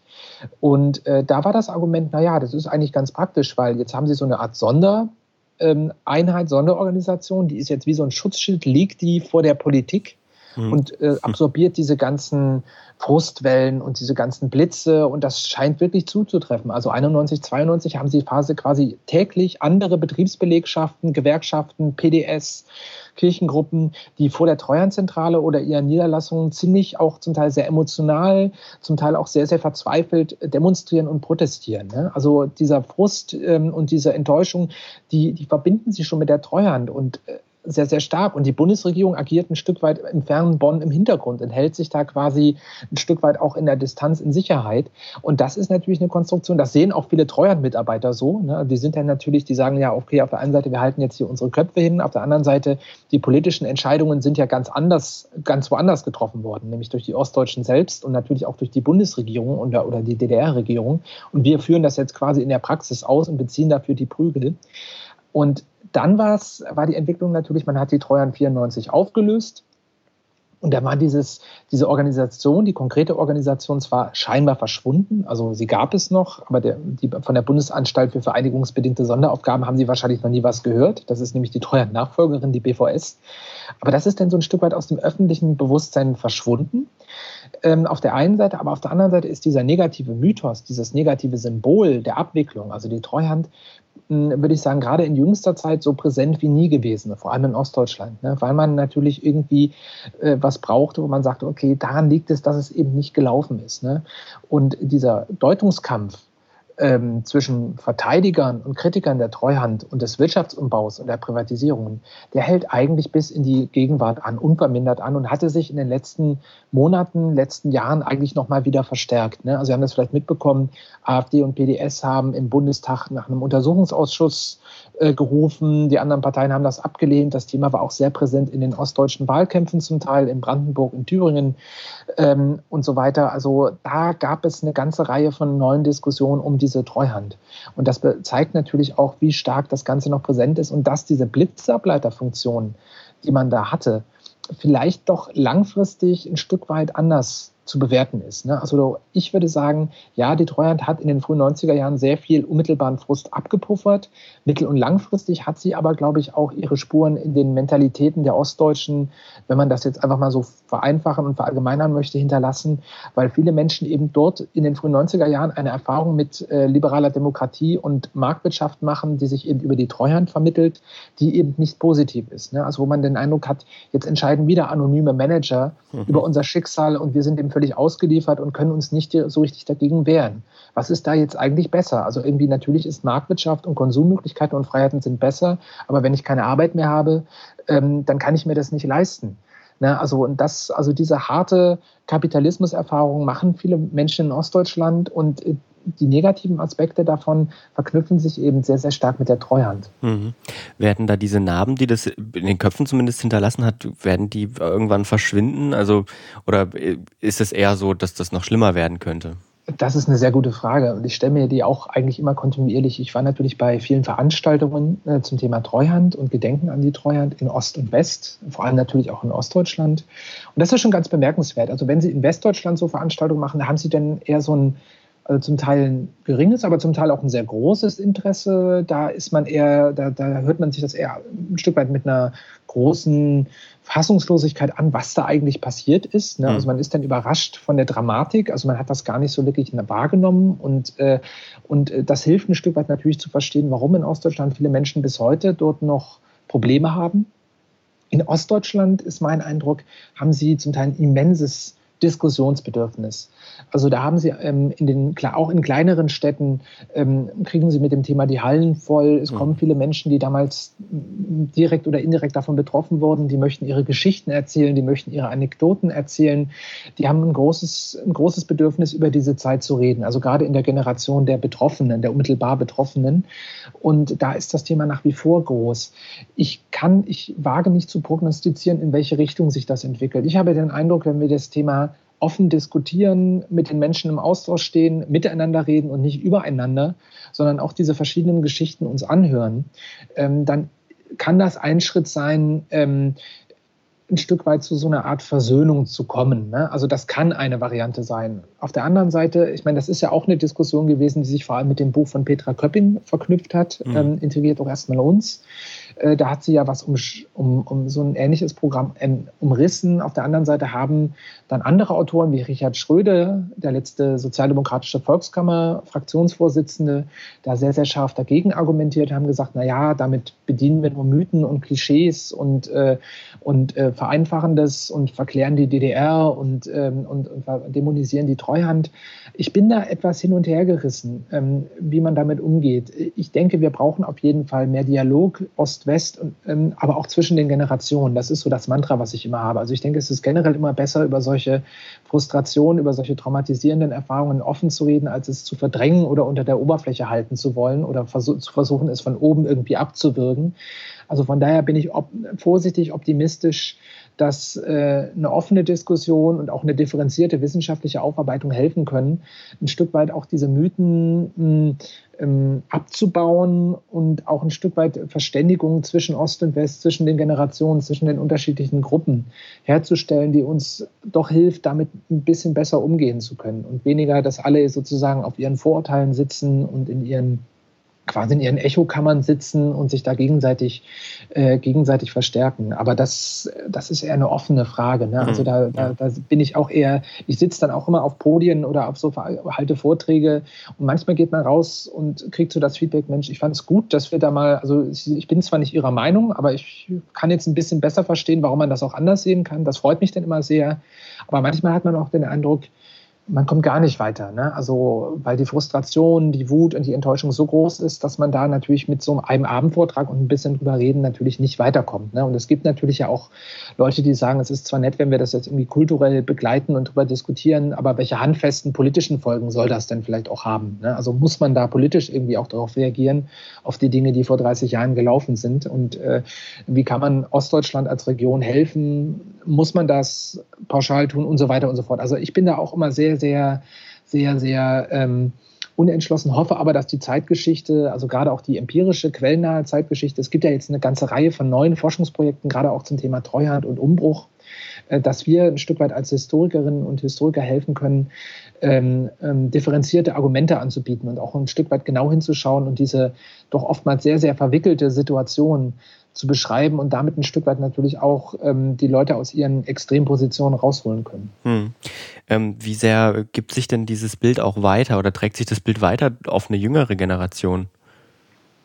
Und äh, da war das Argument, naja, das ist eigentlich ganz praktisch, weil jetzt haben sie so eine Art Sondereinheit, ähm, Sonderorganisation, die ist jetzt wie so ein Schutzschild, liegt die vor der Politik mhm. und äh, absorbiert diese ganzen Frustwellen und diese ganzen Blitze und das scheint wirklich zuzutreffen. Also 91, 92 haben sie Phase quasi täglich andere Betriebsbelegschaften, Gewerkschaften, PDS, Kirchengruppen, die vor der Treuhandzentrale oder ihren Niederlassungen ziemlich auch zum Teil sehr emotional, zum Teil auch sehr, sehr verzweifelt demonstrieren und protestieren. Ne? Also dieser Frust ähm, und diese Enttäuschung, die, die verbinden sie schon mit der Treuhand und äh, sehr, sehr stark. Und die Bundesregierung agiert ein Stück weit im fernen Bonn im Hintergrund, enthält sich da quasi ein Stück weit auch in der Distanz in Sicherheit. Und das ist natürlich eine Konstruktion, das sehen auch viele Treuhandmitarbeiter so. Ne? Die sind dann natürlich, die sagen ja, okay, auf der einen Seite, wir halten jetzt hier unsere Köpfe hin, auf der anderen Seite, die politischen Entscheidungen sind ja ganz anders, ganz woanders getroffen worden, nämlich durch die Ostdeutschen selbst und natürlich auch durch die Bundesregierung oder, oder die DDR-Regierung. Und wir führen das jetzt quasi in der Praxis aus und beziehen dafür die Prügel. Und dann war die Entwicklung natürlich, man hat die Treuhand 94 aufgelöst. Und da war dieses, diese Organisation, die konkrete Organisation zwar scheinbar verschwunden, also sie gab es noch, aber der, die, von der Bundesanstalt für vereinigungsbedingte Sonderaufgaben haben Sie wahrscheinlich noch nie was gehört. Das ist nämlich die Treuhand-Nachfolgerin, die BVS. Aber das ist dann so ein Stück weit aus dem öffentlichen Bewusstsein verschwunden. Ähm, auf der einen Seite, aber auf der anderen Seite ist dieser negative Mythos, dieses negative Symbol der Abwicklung, also die Treuhand, würde ich sagen, gerade in jüngster Zeit so präsent wie nie gewesen, vor allem in Ostdeutschland, ne? weil man natürlich irgendwie äh, was brauchte, wo man sagte, okay, daran liegt es, dass es eben nicht gelaufen ist. Ne? Und dieser Deutungskampf, ähm, zwischen Verteidigern und Kritikern der Treuhand und des Wirtschaftsumbaus und der Privatisierung, der hält eigentlich bis in die Gegenwart an, unvermindert an und hatte sich in den letzten Monaten, letzten Jahren eigentlich nochmal wieder verstärkt. Ne? Also Sie haben das vielleicht mitbekommen, AfD und PDS haben im Bundestag nach einem Untersuchungsausschuss äh, gerufen. Die anderen Parteien haben das abgelehnt. Das Thema war auch sehr präsent in den ostdeutschen Wahlkämpfen zum Teil, in Brandenburg, in Thüringen ähm, und so weiter. Also da gab es eine ganze Reihe von neuen Diskussionen um diese Treuhand. Und das zeigt natürlich auch, wie stark das Ganze noch präsent ist und dass diese Blitzableiterfunktion, die man da hatte, vielleicht doch langfristig ein Stück weit anders zu bewerten ist. Ne? Also ich würde sagen, ja, die Treuhand hat in den frühen 90er Jahren sehr viel unmittelbaren Frust abgepuffert. Mittel- und langfristig hat sie aber, glaube ich, auch ihre Spuren in den Mentalitäten der Ostdeutschen, wenn man das jetzt einfach mal so vereinfachen und verallgemeinern möchte, hinterlassen, weil viele Menschen eben dort in den frühen 90er Jahren eine Erfahrung mit äh, liberaler Demokratie und Marktwirtschaft machen, die sich eben über die Treuhand vermittelt, die eben nicht positiv ist. Ne? Also wo man den Eindruck hat, jetzt entscheiden wieder anonyme Manager mhm. über unser Schicksal und wir sind dem völlig ausgeliefert und können uns nicht so richtig dagegen wehren. Was ist da jetzt eigentlich besser? Also irgendwie natürlich ist Marktwirtschaft und Konsummöglichkeiten und Freiheiten sind besser, aber wenn ich keine Arbeit mehr habe, ähm, dann kann ich mir das nicht leisten. Ne, also, und das, also diese harte Kapitalismuserfahrung machen viele Menschen in Ostdeutschland und äh, die negativen Aspekte davon verknüpfen sich eben sehr, sehr stark mit der Treuhand. Mhm. Werden da diese Narben, die das in den Köpfen zumindest hinterlassen hat, werden die irgendwann verschwinden? Also, oder ist es eher so, dass das noch schlimmer werden könnte? Das ist eine sehr gute Frage und ich stelle mir die auch eigentlich immer kontinuierlich. Ich war natürlich bei vielen Veranstaltungen äh, zum Thema Treuhand und Gedenken an die Treuhand in Ost und West, vor allem natürlich auch in Ostdeutschland. Und das ist schon ganz bemerkenswert. Also wenn Sie in Westdeutschland so Veranstaltungen machen, da haben Sie dann eher so ein also zum Teil ein geringes, aber zum Teil auch ein sehr großes Interesse. Da ist man eher, da, da hört man sich das eher ein Stück weit mit einer großen Fassungslosigkeit an, was da eigentlich passiert ist. Ne? Also mhm. man ist dann überrascht von der Dramatik, also man hat das gar nicht so wirklich wahrgenommen und, äh, und äh, das hilft ein Stück weit natürlich zu verstehen, warum in Ostdeutschland viele Menschen bis heute dort noch Probleme haben. In Ostdeutschland ist mein Eindruck, haben sie zum Teil ein immenses Diskussionsbedürfnis. Also da haben Sie ähm, in den, auch in kleineren Städten ähm, kriegen Sie mit dem Thema die Hallen voll. Es mhm. kommen viele Menschen, die damals direkt oder indirekt davon betroffen wurden. Die möchten ihre Geschichten erzählen, die möchten ihre Anekdoten erzählen. Die haben ein großes, ein großes Bedürfnis, über diese Zeit zu reden. Also gerade in der Generation der Betroffenen, der unmittelbar Betroffenen. Und da ist das Thema nach wie vor groß. Ich kann, ich wage nicht zu prognostizieren, in welche Richtung sich das entwickelt. Ich habe den Eindruck, wenn wir das Thema offen diskutieren, mit den Menschen im Austausch stehen, miteinander reden und nicht übereinander, sondern auch diese verschiedenen Geschichten uns anhören, ähm, dann kann das ein Schritt sein, ähm, ein Stück weit zu so einer Art Versöhnung zu kommen. Ne? Also das kann eine Variante sein. Auf der anderen Seite, ich meine, das ist ja auch eine Diskussion gewesen, die sich vor allem mit dem Buch von Petra Köppin verknüpft hat, mhm. ähm, integriert auch erstmal uns. Äh, da hat sie ja was um, um, um so ein ähnliches Programm ähm, umrissen. Auf der anderen Seite haben dann andere Autoren wie Richard Schröde, der letzte sozialdemokratische Volkskammer, Fraktionsvorsitzende, da sehr, sehr scharf dagegen argumentiert, haben gesagt, na ja, damit bedienen wir nur Mythen und Klischees und, äh, und äh, vereinfachen das und verklären die DDR und, ähm, und, und, dämonisieren die Treuhand. Ich bin da etwas hin und her gerissen, ähm, wie man damit umgeht. Ich denke, wir brauchen auf jeden Fall mehr Dialog Ost-West, ähm, aber auch zwischen den Generationen. Das ist so das Mantra, was ich immer habe. Also ich denke, es ist generell immer besser, über solche Frustrationen, über solche traumatisierenden Erfahrungen offen zu reden, als es zu verdrängen oder unter der Oberfläche halten zu wollen oder vers zu versuchen, es von oben irgendwie abzuwürgen. Also von daher bin ich op vorsichtig optimistisch, dass äh, eine offene Diskussion und auch eine differenzierte wissenschaftliche Aufarbeitung helfen können, ein Stück weit auch diese Mythen mh, ähm, abzubauen und auch ein Stück weit Verständigung zwischen Ost und West, zwischen den Generationen, zwischen den unterschiedlichen Gruppen herzustellen, die uns doch hilft, damit ein bisschen besser umgehen zu können und weniger, dass alle sozusagen auf ihren Vorurteilen sitzen und in ihren quasi in ihren Echokammern sitzen und sich da gegenseitig, äh, gegenseitig verstärken. Aber das, das ist eher eine offene Frage. Ne? Also mhm. da, da, da bin ich auch eher, ich sitze dann auch immer auf Podien oder auf so halte Vorträge und manchmal geht man raus und kriegt so das Feedback, Mensch, ich fand es gut, dass wir da mal, also ich bin zwar nicht Ihrer Meinung, aber ich kann jetzt ein bisschen besser verstehen, warum man das auch anders sehen kann. Das freut mich dann immer sehr. Aber manchmal hat man auch den Eindruck, man kommt gar nicht weiter. Ne? Also, weil die Frustration, die Wut und die Enttäuschung so groß ist, dass man da natürlich mit so einem Abendvortrag und ein bisschen drüber reden natürlich nicht weiterkommt. Ne? Und es gibt natürlich ja auch Leute, die sagen, es ist zwar nett, wenn wir das jetzt irgendwie kulturell begleiten und drüber diskutieren, aber welche handfesten politischen Folgen soll das denn vielleicht auch haben? Ne? Also muss man da politisch irgendwie auch darauf reagieren, auf die Dinge, die vor 30 Jahren gelaufen sind? Und äh, wie kann man Ostdeutschland als Region helfen? Muss man das pauschal tun und so weiter und so fort? Also ich bin da auch immer sehr sehr, sehr, sehr, ähm, unentschlossen, hoffe aber, dass die Zeitgeschichte, also gerade auch die empirische, quellennahe Zeitgeschichte, es gibt ja jetzt eine ganze Reihe von neuen Forschungsprojekten, gerade auch zum Thema Treuhand und Umbruch, äh, dass wir ein Stück weit als Historikerinnen und Historiker helfen können, ähm, ähm, differenzierte Argumente anzubieten und auch ein Stück weit genau hinzuschauen und diese doch oftmals sehr, sehr verwickelte Situation zu beschreiben und damit ein Stück weit natürlich auch ähm, die Leute aus ihren Extrempositionen rausholen können. Hm. Ähm, wie sehr gibt sich denn dieses Bild auch weiter oder trägt sich das Bild weiter auf eine jüngere Generation?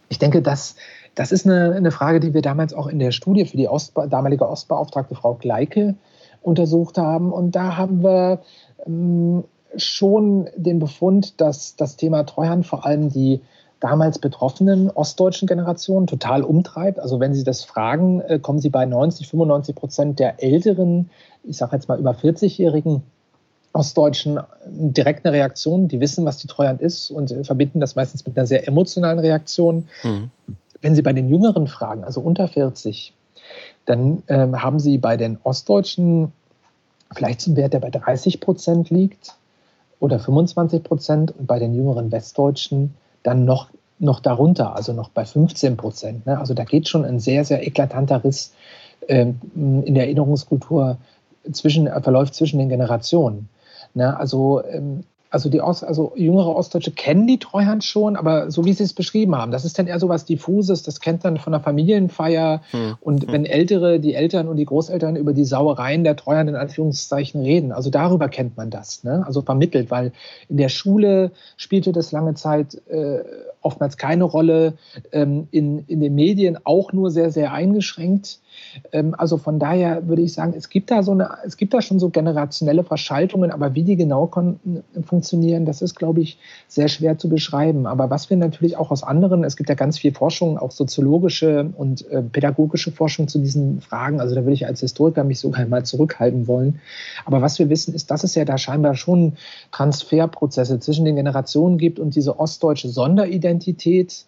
Ich denke, das, das ist eine, eine Frage, die wir damals auch in der Studie für die Ost, damalige Ostbeauftragte Frau Gleike untersucht haben. Und da haben wir ähm, schon den Befund, dass das Thema Treuhand vor allem die damals betroffenen ostdeutschen Generation total umtreibt. Also wenn Sie das fragen, äh, kommen Sie bei 90, 95 Prozent der älteren, ich sage jetzt mal über 40-jährigen Ostdeutschen direkt eine Reaktion. Die wissen, was die Treuhand ist und äh, verbinden das meistens mit einer sehr emotionalen Reaktion. Mhm. Wenn Sie bei den Jüngeren fragen, also unter 40, dann ähm, haben Sie bei den Ostdeutschen vielleicht zum Wert, der bei 30 Prozent liegt oder 25 Prozent und bei den jüngeren Westdeutschen dann noch, noch darunter, also noch bei 15 Prozent. Ne? Also da geht schon ein sehr, sehr eklatanter Riss ähm, in der Erinnerungskultur zwischen, verläuft zwischen den Generationen. Ne? Also ähm, also die Ost, also jüngere Ostdeutsche kennen die Treuhand schon, aber so wie sie es beschrieben haben, das ist dann eher so was Diffuses, das kennt man von der Familienfeier. Hm. Und hm. wenn Ältere, die Eltern und die Großeltern über die Sauereien der Treuhand in Anführungszeichen reden, also darüber kennt man das, ne? also vermittelt, weil in der Schule spielte das lange Zeit äh, oftmals keine Rolle, ähm, in, in den Medien auch nur sehr, sehr eingeschränkt. Ähm, also von daher würde ich sagen, es gibt da so eine, es gibt da schon so generationelle Verschaltungen, aber wie die genau funktionieren, das ist, glaube ich, sehr schwer zu beschreiben. Aber was wir natürlich auch aus anderen, es gibt ja ganz viel Forschung, auch soziologische und äh, pädagogische Forschung zu diesen Fragen. Also da würde ich als Historiker mich sogar mal zurückhalten wollen. Aber was wir wissen, ist, dass es ja da scheinbar schon Transferprozesse zwischen den Generationen gibt und diese ostdeutsche Sonderidentität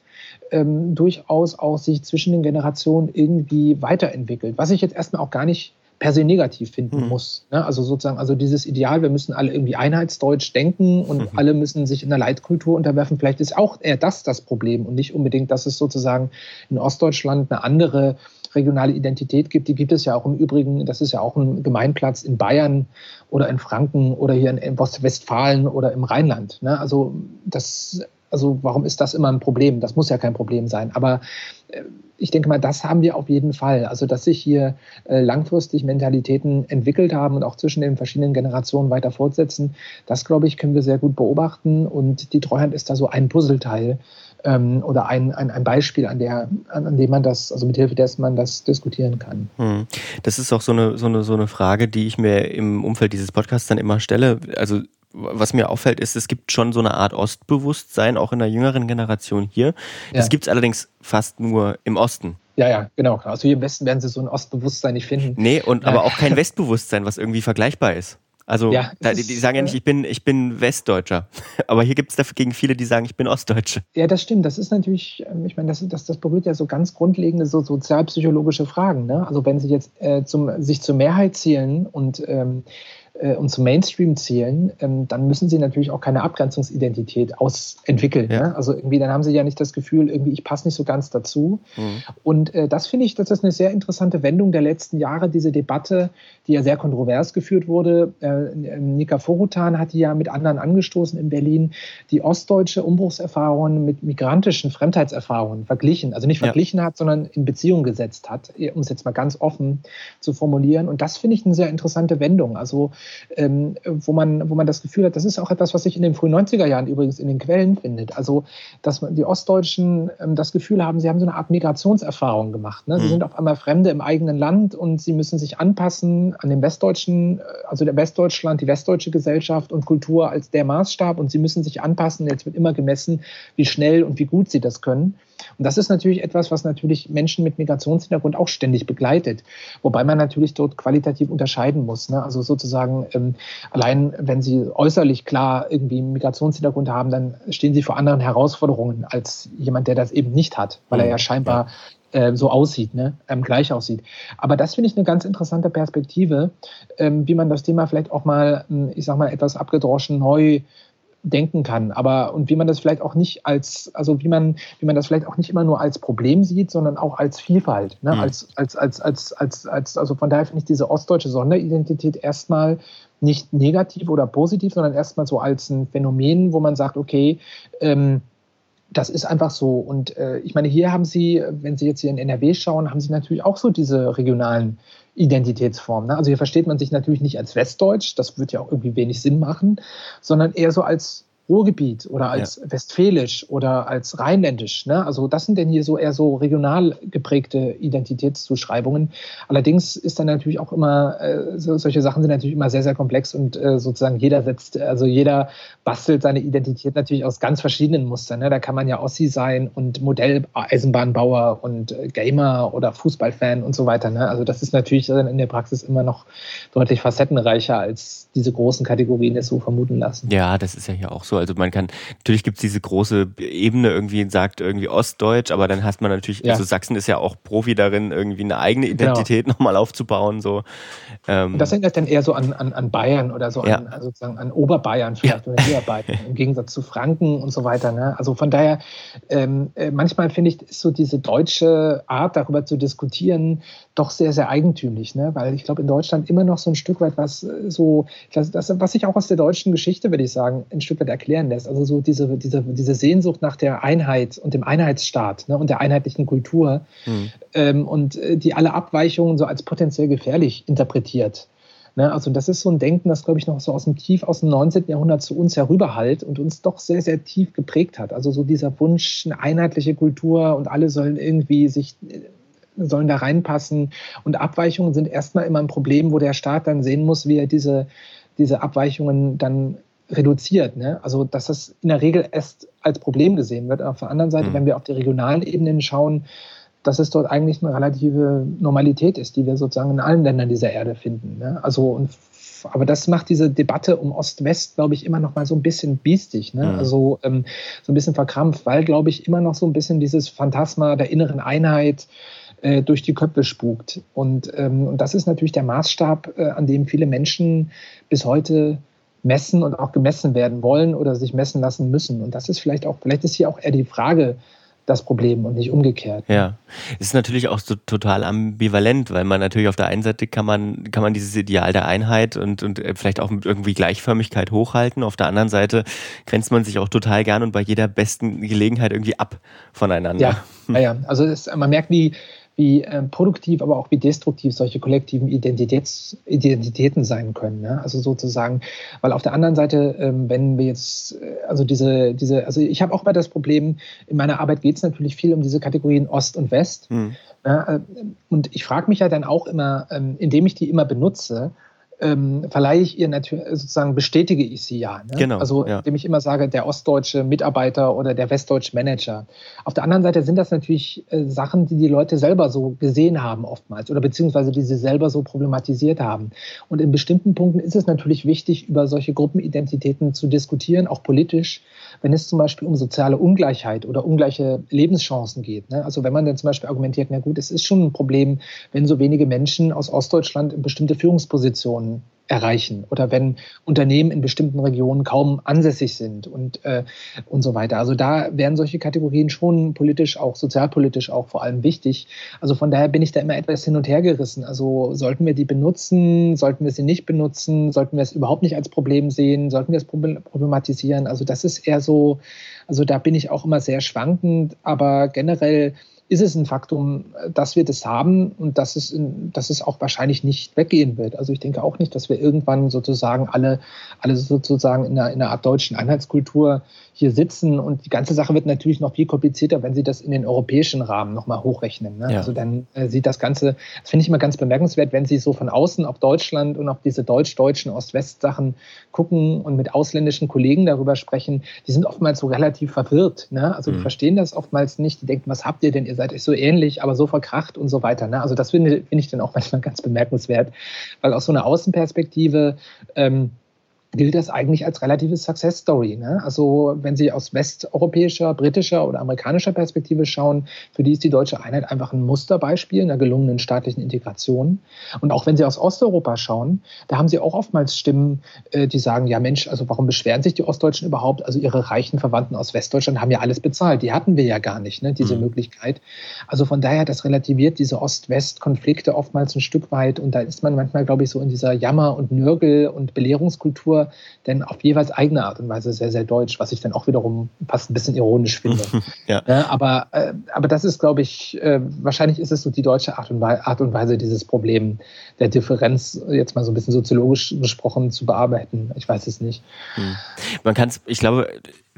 ähm, durchaus auch sich zwischen den Generationen irgendwie weiterentwickelt. Was ich jetzt erstmal auch gar nicht per se negativ finden mhm. muss. Ne? Also sozusagen, also dieses Ideal, wir müssen alle irgendwie einheitsdeutsch denken und mhm. alle müssen sich in der Leitkultur unterwerfen. Vielleicht ist auch eher das das Problem und nicht unbedingt, dass es sozusagen in Ostdeutschland eine andere regionale Identität gibt. Die gibt es ja auch im Übrigen, das ist ja auch ein Gemeinplatz in Bayern oder in Franken oder hier in Westfalen oder im Rheinland. Ne? Also das also warum ist das immer ein Problem? Das muss ja kein Problem sein. Aber äh, ich denke mal, das haben wir auf jeden Fall. Also dass sich hier äh, langfristig Mentalitäten entwickelt haben und auch zwischen den verschiedenen Generationen weiter fortsetzen, das glaube ich, können wir sehr gut beobachten. Und die Treuhand ist da so ein Puzzleteil, ähm, oder ein, ein, ein Beispiel, an, der, an, an dem man das, also mithilfe dessen man das diskutieren kann. Hm. Das ist auch so eine, so, eine, so eine Frage, die ich mir im Umfeld dieses Podcasts dann immer stelle. Also was mir auffällt, ist, es gibt schon so eine Art Ostbewusstsein, auch in der jüngeren Generation hier. Das ja. gibt es allerdings fast nur im Osten. Ja, ja, genau. Also hier im Westen werden sie so ein Ostbewusstsein nicht finden. Nee, und aber auch kein Westbewusstsein, was irgendwie vergleichbar ist. Also ja, da, die, die, sagen ja nicht, ich bin, ich bin Westdeutscher. Aber hier gibt es dagegen viele, die sagen, ich bin Ostdeutsche. Ja, das stimmt. Das ist natürlich, ähm, ich meine, das, das, das berührt ja so ganz grundlegende so sozialpsychologische Fragen. Ne? Also wenn Sie jetzt äh, zum, sich zur Mehrheit zählen und ähm, äh, und zum Mainstream zählen, ähm, dann müssen sie natürlich auch keine Abgrenzungsidentität ausentwickeln. Ja. Ne? Also irgendwie, dann haben sie ja nicht das Gefühl, irgendwie, ich passe nicht so ganz dazu. Mhm. Und äh, das finde ich, das ist eine sehr interessante Wendung der letzten Jahre, diese Debatte, die ja sehr kontrovers geführt wurde. Äh, Nika Forutan hat die ja mit anderen angestoßen in Berlin, die ostdeutsche Umbruchserfahrungen mit migrantischen Fremdheitserfahrungen verglichen, also nicht verglichen ja. hat, sondern in Beziehung gesetzt hat, um es jetzt mal ganz offen zu formulieren. Und das finde ich eine sehr interessante Wendung. Also ähm, wo, man, wo man das Gefühl hat, das ist auch etwas, was sich in den frühen 90er Jahren übrigens in den Quellen findet. Also, dass man, die Ostdeutschen ähm, das Gefühl haben, sie haben so eine Art Migrationserfahrung gemacht. Ne? Sie mhm. sind auf einmal Fremde im eigenen Land und sie müssen sich anpassen an den Westdeutschen, äh, also der Westdeutschland, die westdeutsche Gesellschaft und Kultur als der Maßstab und sie müssen sich anpassen. Jetzt wird immer gemessen, wie schnell und wie gut sie das können. Und das ist natürlich etwas, was natürlich Menschen mit Migrationshintergrund auch ständig begleitet. Wobei man natürlich dort qualitativ unterscheiden muss. Ne? Also sozusagen, ähm, allein wenn sie äußerlich klar irgendwie Migrationshintergrund haben, dann stehen sie vor anderen Herausforderungen als jemand, der das eben nicht hat, weil er ja mhm. scheinbar äh, so aussieht, ne? ähm, gleich aussieht. Aber das finde ich eine ganz interessante Perspektive, ähm, wie man das Thema vielleicht auch mal, hm, ich sag mal, etwas abgedroschen neu denken kann. Aber und wie man das vielleicht auch nicht als, also wie man, wie man das vielleicht auch nicht immer nur als Problem sieht, sondern auch als Vielfalt. Ne? Mhm. Als, als, als, als, als, als, also von daher finde ich diese ostdeutsche Sonderidentität erstmal nicht negativ oder positiv, sondern erstmal so als ein Phänomen, wo man sagt, okay, ähm, das ist einfach so. Und äh, ich meine, hier haben Sie, wenn Sie jetzt hier in NRW schauen, haben Sie natürlich auch so diese regionalen Identitätsformen. Ne? Also hier versteht man sich natürlich nicht als Westdeutsch, das wird ja auch irgendwie wenig Sinn machen, sondern eher so als Ruhrgebiet oder als ja. Westfälisch oder als Rheinländisch. Ne? Also das sind denn hier so eher so regional geprägte Identitätszuschreibungen. Allerdings ist dann natürlich auch immer, äh, so, solche Sachen sind natürlich immer sehr, sehr komplex und äh, sozusagen jeder setzt, also jeder bastelt seine Identität natürlich aus ganz verschiedenen Mustern. Ne? Da kann man ja Ossi sein und Modelleisenbahnbauer und äh, Gamer oder Fußballfan und so weiter. Ne? Also das ist natürlich dann in der Praxis immer noch deutlich facettenreicher, als diese großen Kategorien es so vermuten lassen. Ja, das ist ja hier auch so. Also man kann, natürlich gibt es diese große Ebene, irgendwie sagt irgendwie Ostdeutsch, aber dann hast man natürlich, ja. also Sachsen ist ja auch Profi darin, irgendwie eine eigene genau. Identität genau. nochmal aufzubauen. So. Ähm. das erinnert dann eher so an, an, an Bayern oder so, ja. an, also sozusagen an Oberbayern vielleicht ja. oder Niederbayern, im Gegensatz zu Franken und so weiter. Ne? Also von daher, ähm, äh, manchmal finde ich, ist so diese deutsche Art, darüber zu diskutieren, doch sehr, sehr eigentümlich, ne? weil ich glaube, in Deutschland immer noch so ein Stück weit was äh, so, das, das, was sich auch aus der deutschen Geschichte, würde ich sagen, ein Stück weit erklärt erklären lässt. Also so diese, diese, diese Sehnsucht nach der Einheit und dem Einheitsstaat ne, und der einheitlichen Kultur mhm. ähm, und äh, die alle Abweichungen so als potenziell gefährlich interpretiert. Ne, also das ist so ein Denken, das, glaube ich, noch so aus dem Tief aus dem 19. Jahrhundert zu uns herüberhallt und uns doch sehr, sehr tief geprägt hat. Also so dieser Wunsch, eine einheitliche Kultur und alle sollen irgendwie sich äh, sollen da reinpassen. Und Abweichungen sind erstmal immer ein Problem, wo der Staat dann sehen muss, wie er diese, diese Abweichungen dann reduziert. Ne? Also, dass das in der Regel erst als Problem gesehen wird. Auf der anderen Seite, mhm. wenn wir auf die regionalen Ebenen schauen, dass es dort eigentlich eine relative Normalität ist, die wir sozusagen in allen Ländern dieser Erde finden. Ne? Also, und, aber das macht diese Debatte um Ost-West, glaube ich, immer noch mal so ein bisschen biestig, ne? Mhm. also ähm, so ein bisschen verkrampft, weil, glaube ich, immer noch so ein bisschen dieses Phantasma der inneren Einheit äh, durch die Köpfe spukt. Und, ähm, und das ist natürlich der Maßstab, äh, an dem viele Menschen bis heute messen und auch gemessen werden wollen oder sich messen lassen müssen. Und das ist vielleicht auch, vielleicht ist hier auch eher die Frage, das Problem und nicht umgekehrt. Ja, es ist natürlich auch so total ambivalent, weil man natürlich auf der einen Seite kann man, kann man dieses Ideal der Einheit und, und vielleicht auch mit irgendwie Gleichförmigkeit hochhalten. Auf der anderen Seite grenzt man sich auch total gern und bei jeder besten Gelegenheit irgendwie ab voneinander. Ja, ja, ja. also es, man merkt, wie, wie äh, produktiv, aber auch wie destruktiv solche kollektiven Identitäts, Identitäten sein können. Ne? Also sozusagen, weil auf der anderen Seite, ähm, wenn wir jetzt, äh, also diese, diese, also ich habe auch mal das Problem, in meiner Arbeit geht es natürlich viel um diese Kategorien Ost und West. Mhm. Ne? Und ich frage mich ja dann auch immer, ähm, indem ich die immer benutze, ähm, verleihe ich ihr natürlich, sozusagen bestätige ich sie ja. Ne? Genau. Also, ja. indem ich immer sage, der ostdeutsche Mitarbeiter oder der westdeutsche Manager. Auf der anderen Seite sind das natürlich äh, Sachen, die die Leute selber so gesehen haben oftmals oder beziehungsweise die sie selber so problematisiert haben. Und in bestimmten Punkten ist es natürlich wichtig, über solche Gruppenidentitäten zu diskutieren, auch politisch, wenn es zum Beispiel um soziale Ungleichheit oder ungleiche Lebenschancen geht. Ne? Also wenn man dann zum Beispiel argumentiert, na gut, es ist schon ein Problem, wenn so wenige Menschen aus Ostdeutschland in bestimmte Führungspositionen erreichen oder wenn Unternehmen in bestimmten Regionen kaum ansässig sind und, äh, und so weiter. Also da wären solche Kategorien schon politisch, auch sozialpolitisch auch vor allem wichtig. Also von daher bin ich da immer etwas hin und her gerissen. Also sollten wir die benutzen, sollten wir sie nicht benutzen, sollten wir es überhaupt nicht als Problem sehen, sollten wir es problematisieren. Also das ist eher so, also da bin ich auch immer sehr schwankend, aber generell ist es ein Faktum, dass wir das haben und dass es, dass es auch wahrscheinlich nicht weggehen wird. Also ich denke auch nicht, dass wir irgendwann sozusagen alle, alle sozusagen in einer, in einer Art deutschen Einheitskultur hier sitzen und die ganze Sache wird natürlich noch viel komplizierter, wenn Sie das in den europäischen Rahmen nochmal hochrechnen. Ne? Ja. Also dann äh, sieht das Ganze, das finde ich immer ganz bemerkenswert, wenn Sie so von außen auf Deutschland und auf diese deutsch-deutschen Ost-West-Sachen gucken und mit ausländischen Kollegen darüber sprechen, die sind oftmals so relativ verwirrt. Ne? Also mhm. die verstehen das oftmals nicht, die denken, was habt ihr denn, ihr seid euch so ähnlich, aber so verkracht und so weiter. Ne? Also das finde find ich dann auch manchmal ganz bemerkenswert, weil aus so einer Außenperspektive ähm, gilt das eigentlich als relative Success Story. Ne? Also wenn Sie aus westeuropäischer, britischer oder amerikanischer Perspektive schauen, für die ist die deutsche Einheit einfach ein Musterbeispiel einer gelungenen staatlichen Integration. Und auch wenn Sie aus Osteuropa schauen, da haben Sie auch oftmals Stimmen, äh, die sagen, ja Mensch, also warum beschweren sich die Ostdeutschen überhaupt? Also ihre reichen Verwandten aus Westdeutschland haben ja alles bezahlt. Die hatten wir ja gar nicht, ne? diese mhm. Möglichkeit. Also von daher, das relativiert diese Ost-West-Konflikte oftmals ein Stück weit. Und da ist man manchmal, glaube ich, so in dieser Jammer- und Nörgel- und Belehrungskultur denn auf jeweils eigene Art und Weise sehr, sehr deutsch, was ich dann auch wiederum fast ein bisschen ironisch finde. ja. ja. aber, äh, aber das ist, glaube ich, äh, wahrscheinlich ist es so die deutsche Art und, Weise, Art und Weise, dieses Problem der Differenz jetzt mal so ein bisschen soziologisch besprochen zu bearbeiten. Ich weiß es nicht. Hm. Man kann es, ich glaube,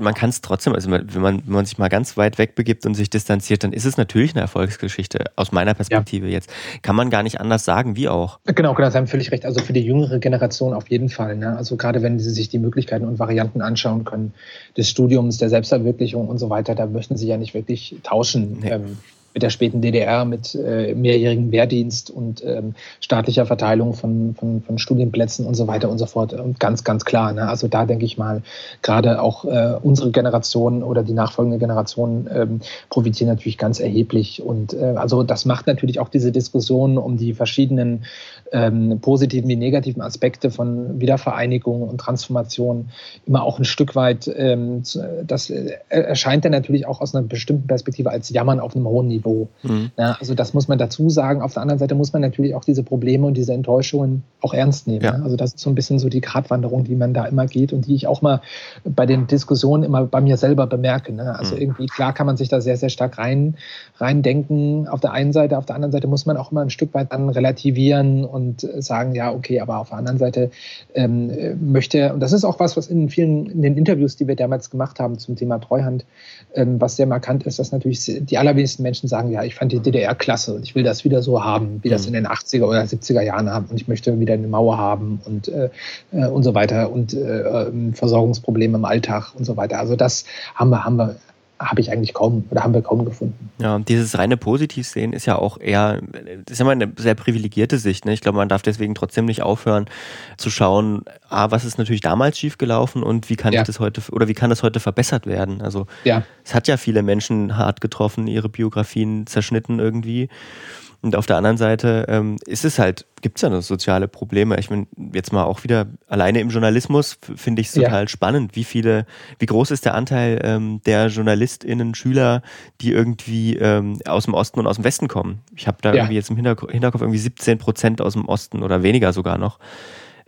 man kann es trotzdem, also wenn man, wenn man sich mal ganz weit weg begibt und sich distanziert, dann ist es natürlich eine Erfolgsgeschichte, aus meiner Perspektive ja. jetzt. Kann man gar nicht anders sagen, wie auch. Genau, genau, Sie haben völlig recht. Also für die jüngere Generation auf jeden Fall. Ne? Also gerade wenn sie sich die Möglichkeiten und Varianten anschauen können, des Studiums, der Selbstverwirklichung und so weiter, da möchten sie ja nicht wirklich tauschen. Nee. Ähm, mit der späten DDR, mit äh, mehrjährigem Wehrdienst und ähm, staatlicher Verteilung von, von, von Studienplätzen und so weiter und so fort. Und ganz, ganz klar. Ne? Also da denke ich mal, gerade auch äh, unsere Generation oder die nachfolgende Generation ähm, profitieren natürlich ganz erheblich. Und äh, also das macht natürlich auch diese Diskussion um die verschiedenen ähm, positiven wie negativen Aspekte von Wiedervereinigung und Transformation immer auch ein Stück weit, ähm, das äh, erscheint dann natürlich auch aus einer bestimmten Perspektive als Jammern auf einem hohen Niveau. Mhm. Ja, also das muss man dazu sagen. Auf der anderen Seite muss man natürlich auch diese Probleme und diese Enttäuschungen auch ernst nehmen. Ja. Also das ist so ein bisschen so die Gratwanderung, die man da immer geht und die ich auch mal bei den Diskussionen immer bei mir selber bemerke. Ne? Also mhm. irgendwie, klar kann man sich da sehr, sehr stark rein, rein denken auf der einen Seite. Auf der anderen Seite muss man auch immer ein Stück weit dann relativieren und sagen, ja, okay, aber auf der anderen Seite ähm, möchte, und das ist auch was, was in vielen, in den Interviews, die wir damals gemacht haben zum Thema Treuhand, ähm, was sehr markant ist, dass natürlich die allerwenigsten Menschen sagen, ja, ich fand die DDR klasse und ich will das wieder so haben, wie das mhm. in den 80er oder 70er Jahren haben und ich möchte wieder eine Mauer haben und, äh, äh, und so weiter und äh, ähm, Versorgungsprobleme im Alltag und so weiter. Also das haben wir, haben wir habe ich eigentlich kaum oder haben wir kaum gefunden. Ja, dieses reine Positivsehen ist ja auch eher, das ist immer eine sehr privilegierte Sicht. Ne? Ich glaube, man darf deswegen trotzdem nicht aufhören zu schauen, ah, was ist natürlich damals schiefgelaufen und wie kann ja. ich das heute oder wie kann das heute verbessert werden? Also ja. es hat ja viele Menschen hart getroffen, ihre Biografien zerschnitten irgendwie. Und auf der anderen Seite ähm, ist es halt, gibt es ja noch soziale Probleme. Ich meine, jetzt mal auch wieder alleine im Journalismus finde ich es total ja. spannend, wie viele, wie groß ist der Anteil ähm, der JournalistInnen, Schüler, die irgendwie ähm, aus dem Osten und aus dem Westen kommen. Ich habe da ja. irgendwie jetzt im Hinterkopf, Hinterkopf irgendwie 17 Prozent aus dem Osten oder weniger sogar noch.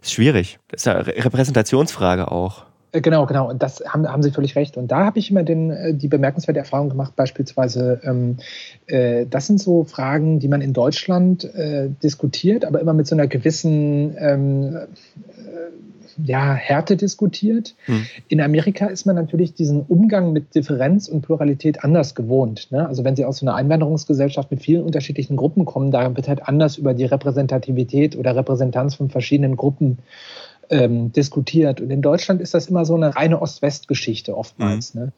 Ist schwierig. Das ist eine Repräsentationsfrage auch. Äh, genau, genau. Und das haben, haben Sie völlig recht. Und da habe ich immer den, äh, die bemerkenswerte Erfahrung gemacht, beispielsweise, ähm, äh, das sind so Fragen, die man in Deutschland äh, diskutiert, aber immer mit so einer gewissen ähm, äh, ja, Härte diskutiert. Hm. In Amerika ist man natürlich diesen Umgang mit Differenz und Pluralität anders gewohnt. Ne? Also wenn Sie aus so einer Einwanderungsgesellschaft mit vielen unterschiedlichen Gruppen kommen, da wird halt anders über die Repräsentativität oder Repräsentanz von verschiedenen Gruppen ähm, diskutiert. Und in Deutschland ist das immer so eine reine Ost-West-Geschichte oftmals. Mhm. Ne?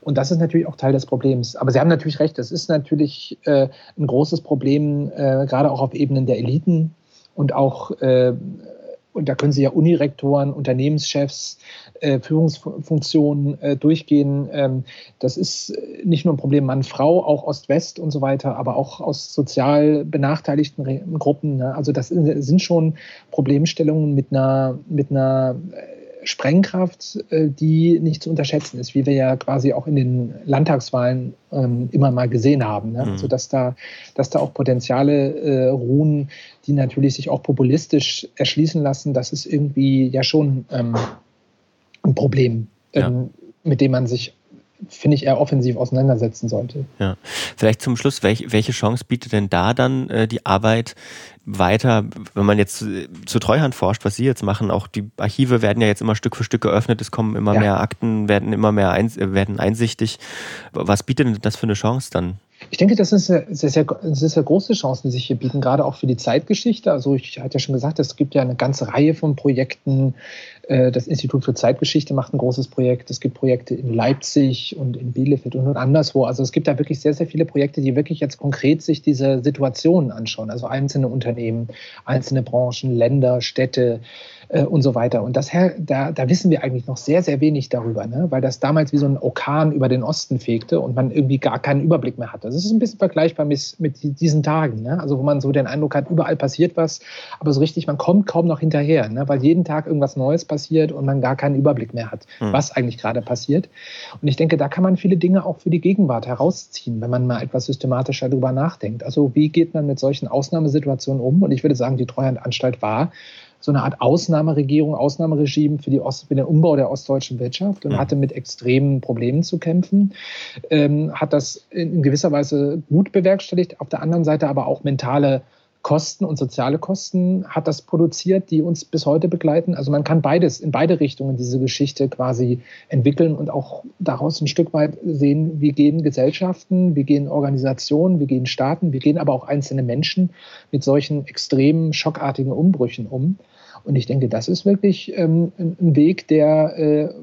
Und das ist natürlich auch Teil des Problems. Aber Sie haben natürlich recht, das ist natürlich äh, ein großes Problem, äh, gerade auch auf Ebenen der Eliten und auch äh, und da können Sie ja Unirektoren, Unternehmenschefs, äh, Führungsfunktionen äh, durchgehen. Ähm, das ist nicht nur ein Problem Mann-Frau, auch Ost-West und so weiter, aber auch aus sozial benachteiligten Gruppen. Ne? Also das sind schon Problemstellungen mit einer, mit einer äh, Sprengkraft, äh, die nicht zu unterschätzen ist, wie wir ja quasi auch in den Landtagswahlen ähm, immer mal gesehen haben. Ne? Mhm. Also dass da, dass da auch Potenziale äh, ruhen, die natürlich sich auch populistisch erschließen lassen, das ist irgendwie ja schon ähm, ein Problem, ähm, ja. mit dem man sich finde ich, eher offensiv auseinandersetzen sollte. Ja. Vielleicht zum Schluss, welch, welche Chance bietet denn da dann äh, die Arbeit weiter, wenn man jetzt äh, zu Treuhand forscht, was Sie jetzt machen, auch die Archive werden ja jetzt immer Stück für Stück geöffnet, es kommen immer ja. mehr Akten, werden immer mehr ein, werden einsichtig. Was bietet denn das für eine Chance dann? Ich denke, das ist sehr, sehr, sehr, sehr große Chancen, die sich hier bieten, gerade auch für die Zeitgeschichte. Also ich hatte ja schon gesagt, es gibt ja eine ganze Reihe von Projekten. Äh, das Institut für Zeitgeschichte macht ein großes Projekt. Es gibt Projekte in Leipzig und in Bielefeld und anderswo. Also es gibt da wirklich sehr, sehr viele Projekte, die wirklich jetzt konkret sich diese Situationen anschauen. Also einzelne Unternehmen, einzelne Branchen, Länder, Städte äh, und so weiter. Und das, da, da wissen wir eigentlich noch sehr, sehr wenig darüber, ne? weil das damals wie so ein Orkan über den Osten fegte und man irgendwie gar keinen Überblick mehr hatte. Das ist ein bisschen vergleichbar mit, mit diesen Tagen, ne? also wo man so den Eindruck hat, überall passiert was, aber so richtig, man kommt kaum noch hinterher, ne? weil jeden Tag irgendwas Neues passiert und man gar keinen Überblick mehr hat, hm. was eigentlich gerade passiert. Und ich denke, da kann man viele Dinge auch für die Gegenwart herausziehen, wenn man mal etwas systematischer darüber nachdenkt. Also wie geht man mit solchen Ausnahmesituationen um? Und ich würde sagen, die Treuhandanstalt war so eine Art Ausnahmeregierung, Ausnahmeregime für, die Ost, für den Umbau der ostdeutschen Wirtschaft und hatte mit extremen Problemen zu kämpfen, ähm, hat das in gewisser Weise gut bewerkstelligt, auf der anderen Seite aber auch mentale Kosten und soziale Kosten hat das produziert, die uns bis heute begleiten. Also man kann beides, in beide Richtungen diese Geschichte quasi entwickeln und auch daraus ein Stück weit sehen, wie gehen Gesellschaften, wie gehen Organisationen, wie gehen Staaten, wie gehen aber auch einzelne Menschen mit solchen extremen, schockartigen Umbrüchen um. Und ich denke, das ist wirklich ähm, ein Weg, der äh,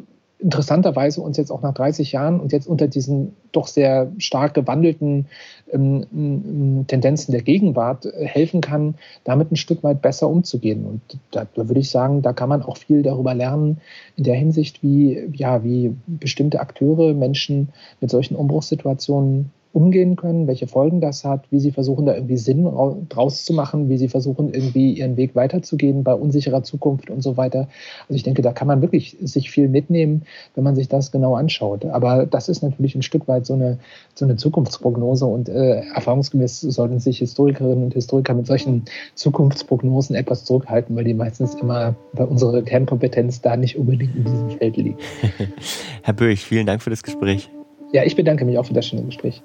interessanterweise uns jetzt auch nach 30 Jahren und jetzt unter diesen doch sehr stark gewandelten ähm, Tendenzen der Gegenwart äh, helfen kann, damit ein Stück weit besser umzugehen. Und da, da, würde ich sagen, da kann man auch viel darüber lernen, in der Hinsicht, wie, ja, wie bestimmte Akteure Menschen mit solchen Umbruchssituationen umgehen können, welche Folgen das hat, wie sie versuchen, da irgendwie Sinn draus zu machen, wie sie versuchen, irgendwie ihren Weg weiterzugehen bei unsicherer Zukunft und so weiter. Also ich denke, da kann man wirklich sich viel mitnehmen, wenn man sich das genau anschaut. Aber das ist natürlich ein Stück weit so eine, so eine Zukunftsprognose und äh, erfahrungsgemäß sollten sich Historikerinnen und Historiker mit solchen Zukunftsprognosen etwas zurückhalten, weil die meistens immer bei unserer Kernkompetenz da nicht unbedingt in diesem Feld liegen. Herr Böch, vielen Dank für das Gespräch. Ja, ich bedanke mich auch für das schöne Gespräch.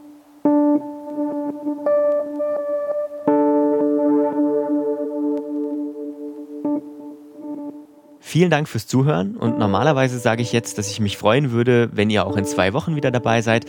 Vielen Dank fürs Zuhören und normalerweise sage ich jetzt, dass ich mich freuen würde, wenn ihr auch in zwei Wochen wieder dabei seid.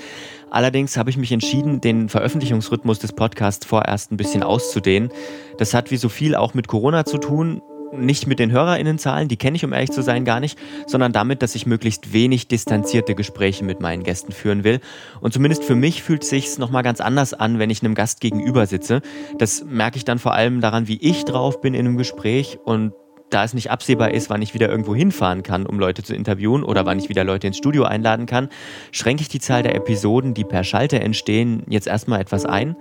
Allerdings habe ich mich entschieden, den Veröffentlichungsrhythmus des Podcasts vorerst ein bisschen auszudehnen. Das hat wie so viel auch mit Corona zu tun. Nicht mit den HörerInnenzahlen, die kenne ich um ehrlich zu sein gar nicht, sondern damit, dass ich möglichst wenig distanzierte Gespräche mit meinen Gästen führen will. Und zumindest für mich fühlt es sich nochmal ganz anders an, wenn ich einem Gast gegenüber sitze. Das merke ich dann vor allem daran, wie ich drauf bin in einem Gespräch und da es nicht absehbar ist, wann ich wieder irgendwo hinfahren kann, um Leute zu interviewen oder wann ich wieder Leute ins Studio einladen kann, schränke ich die Zahl der Episoden, die per Schalter entstehen, jetzt erstmal etwas ein.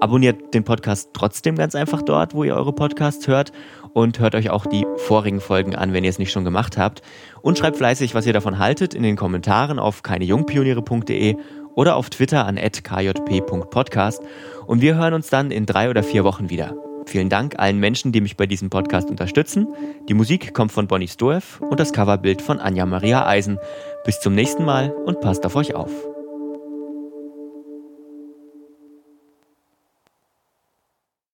Abonniert den Podcast trotzdem ganz einfach dort, wo ihr eure Podcasts hört und hört euch auch die vorigen Folgen an, wenn ihr es nicht schon gemacht habt. Und schreibt fleißig, was ihr davon haltet, in den Kommentaren auf keinejungpioniere.de oder auf Twitter an kjp.podcast. Und wir hören uns dann in drei oder vier Wochen wieder. Vielen Dank allen Menschen, die mich bei diesem Podcast unterstützen. Die Musik kommt von Bonnie Stoev und das Coverbild von Anja Maria Eisen. Bis zum nächsten Mal und passt auf euch auf.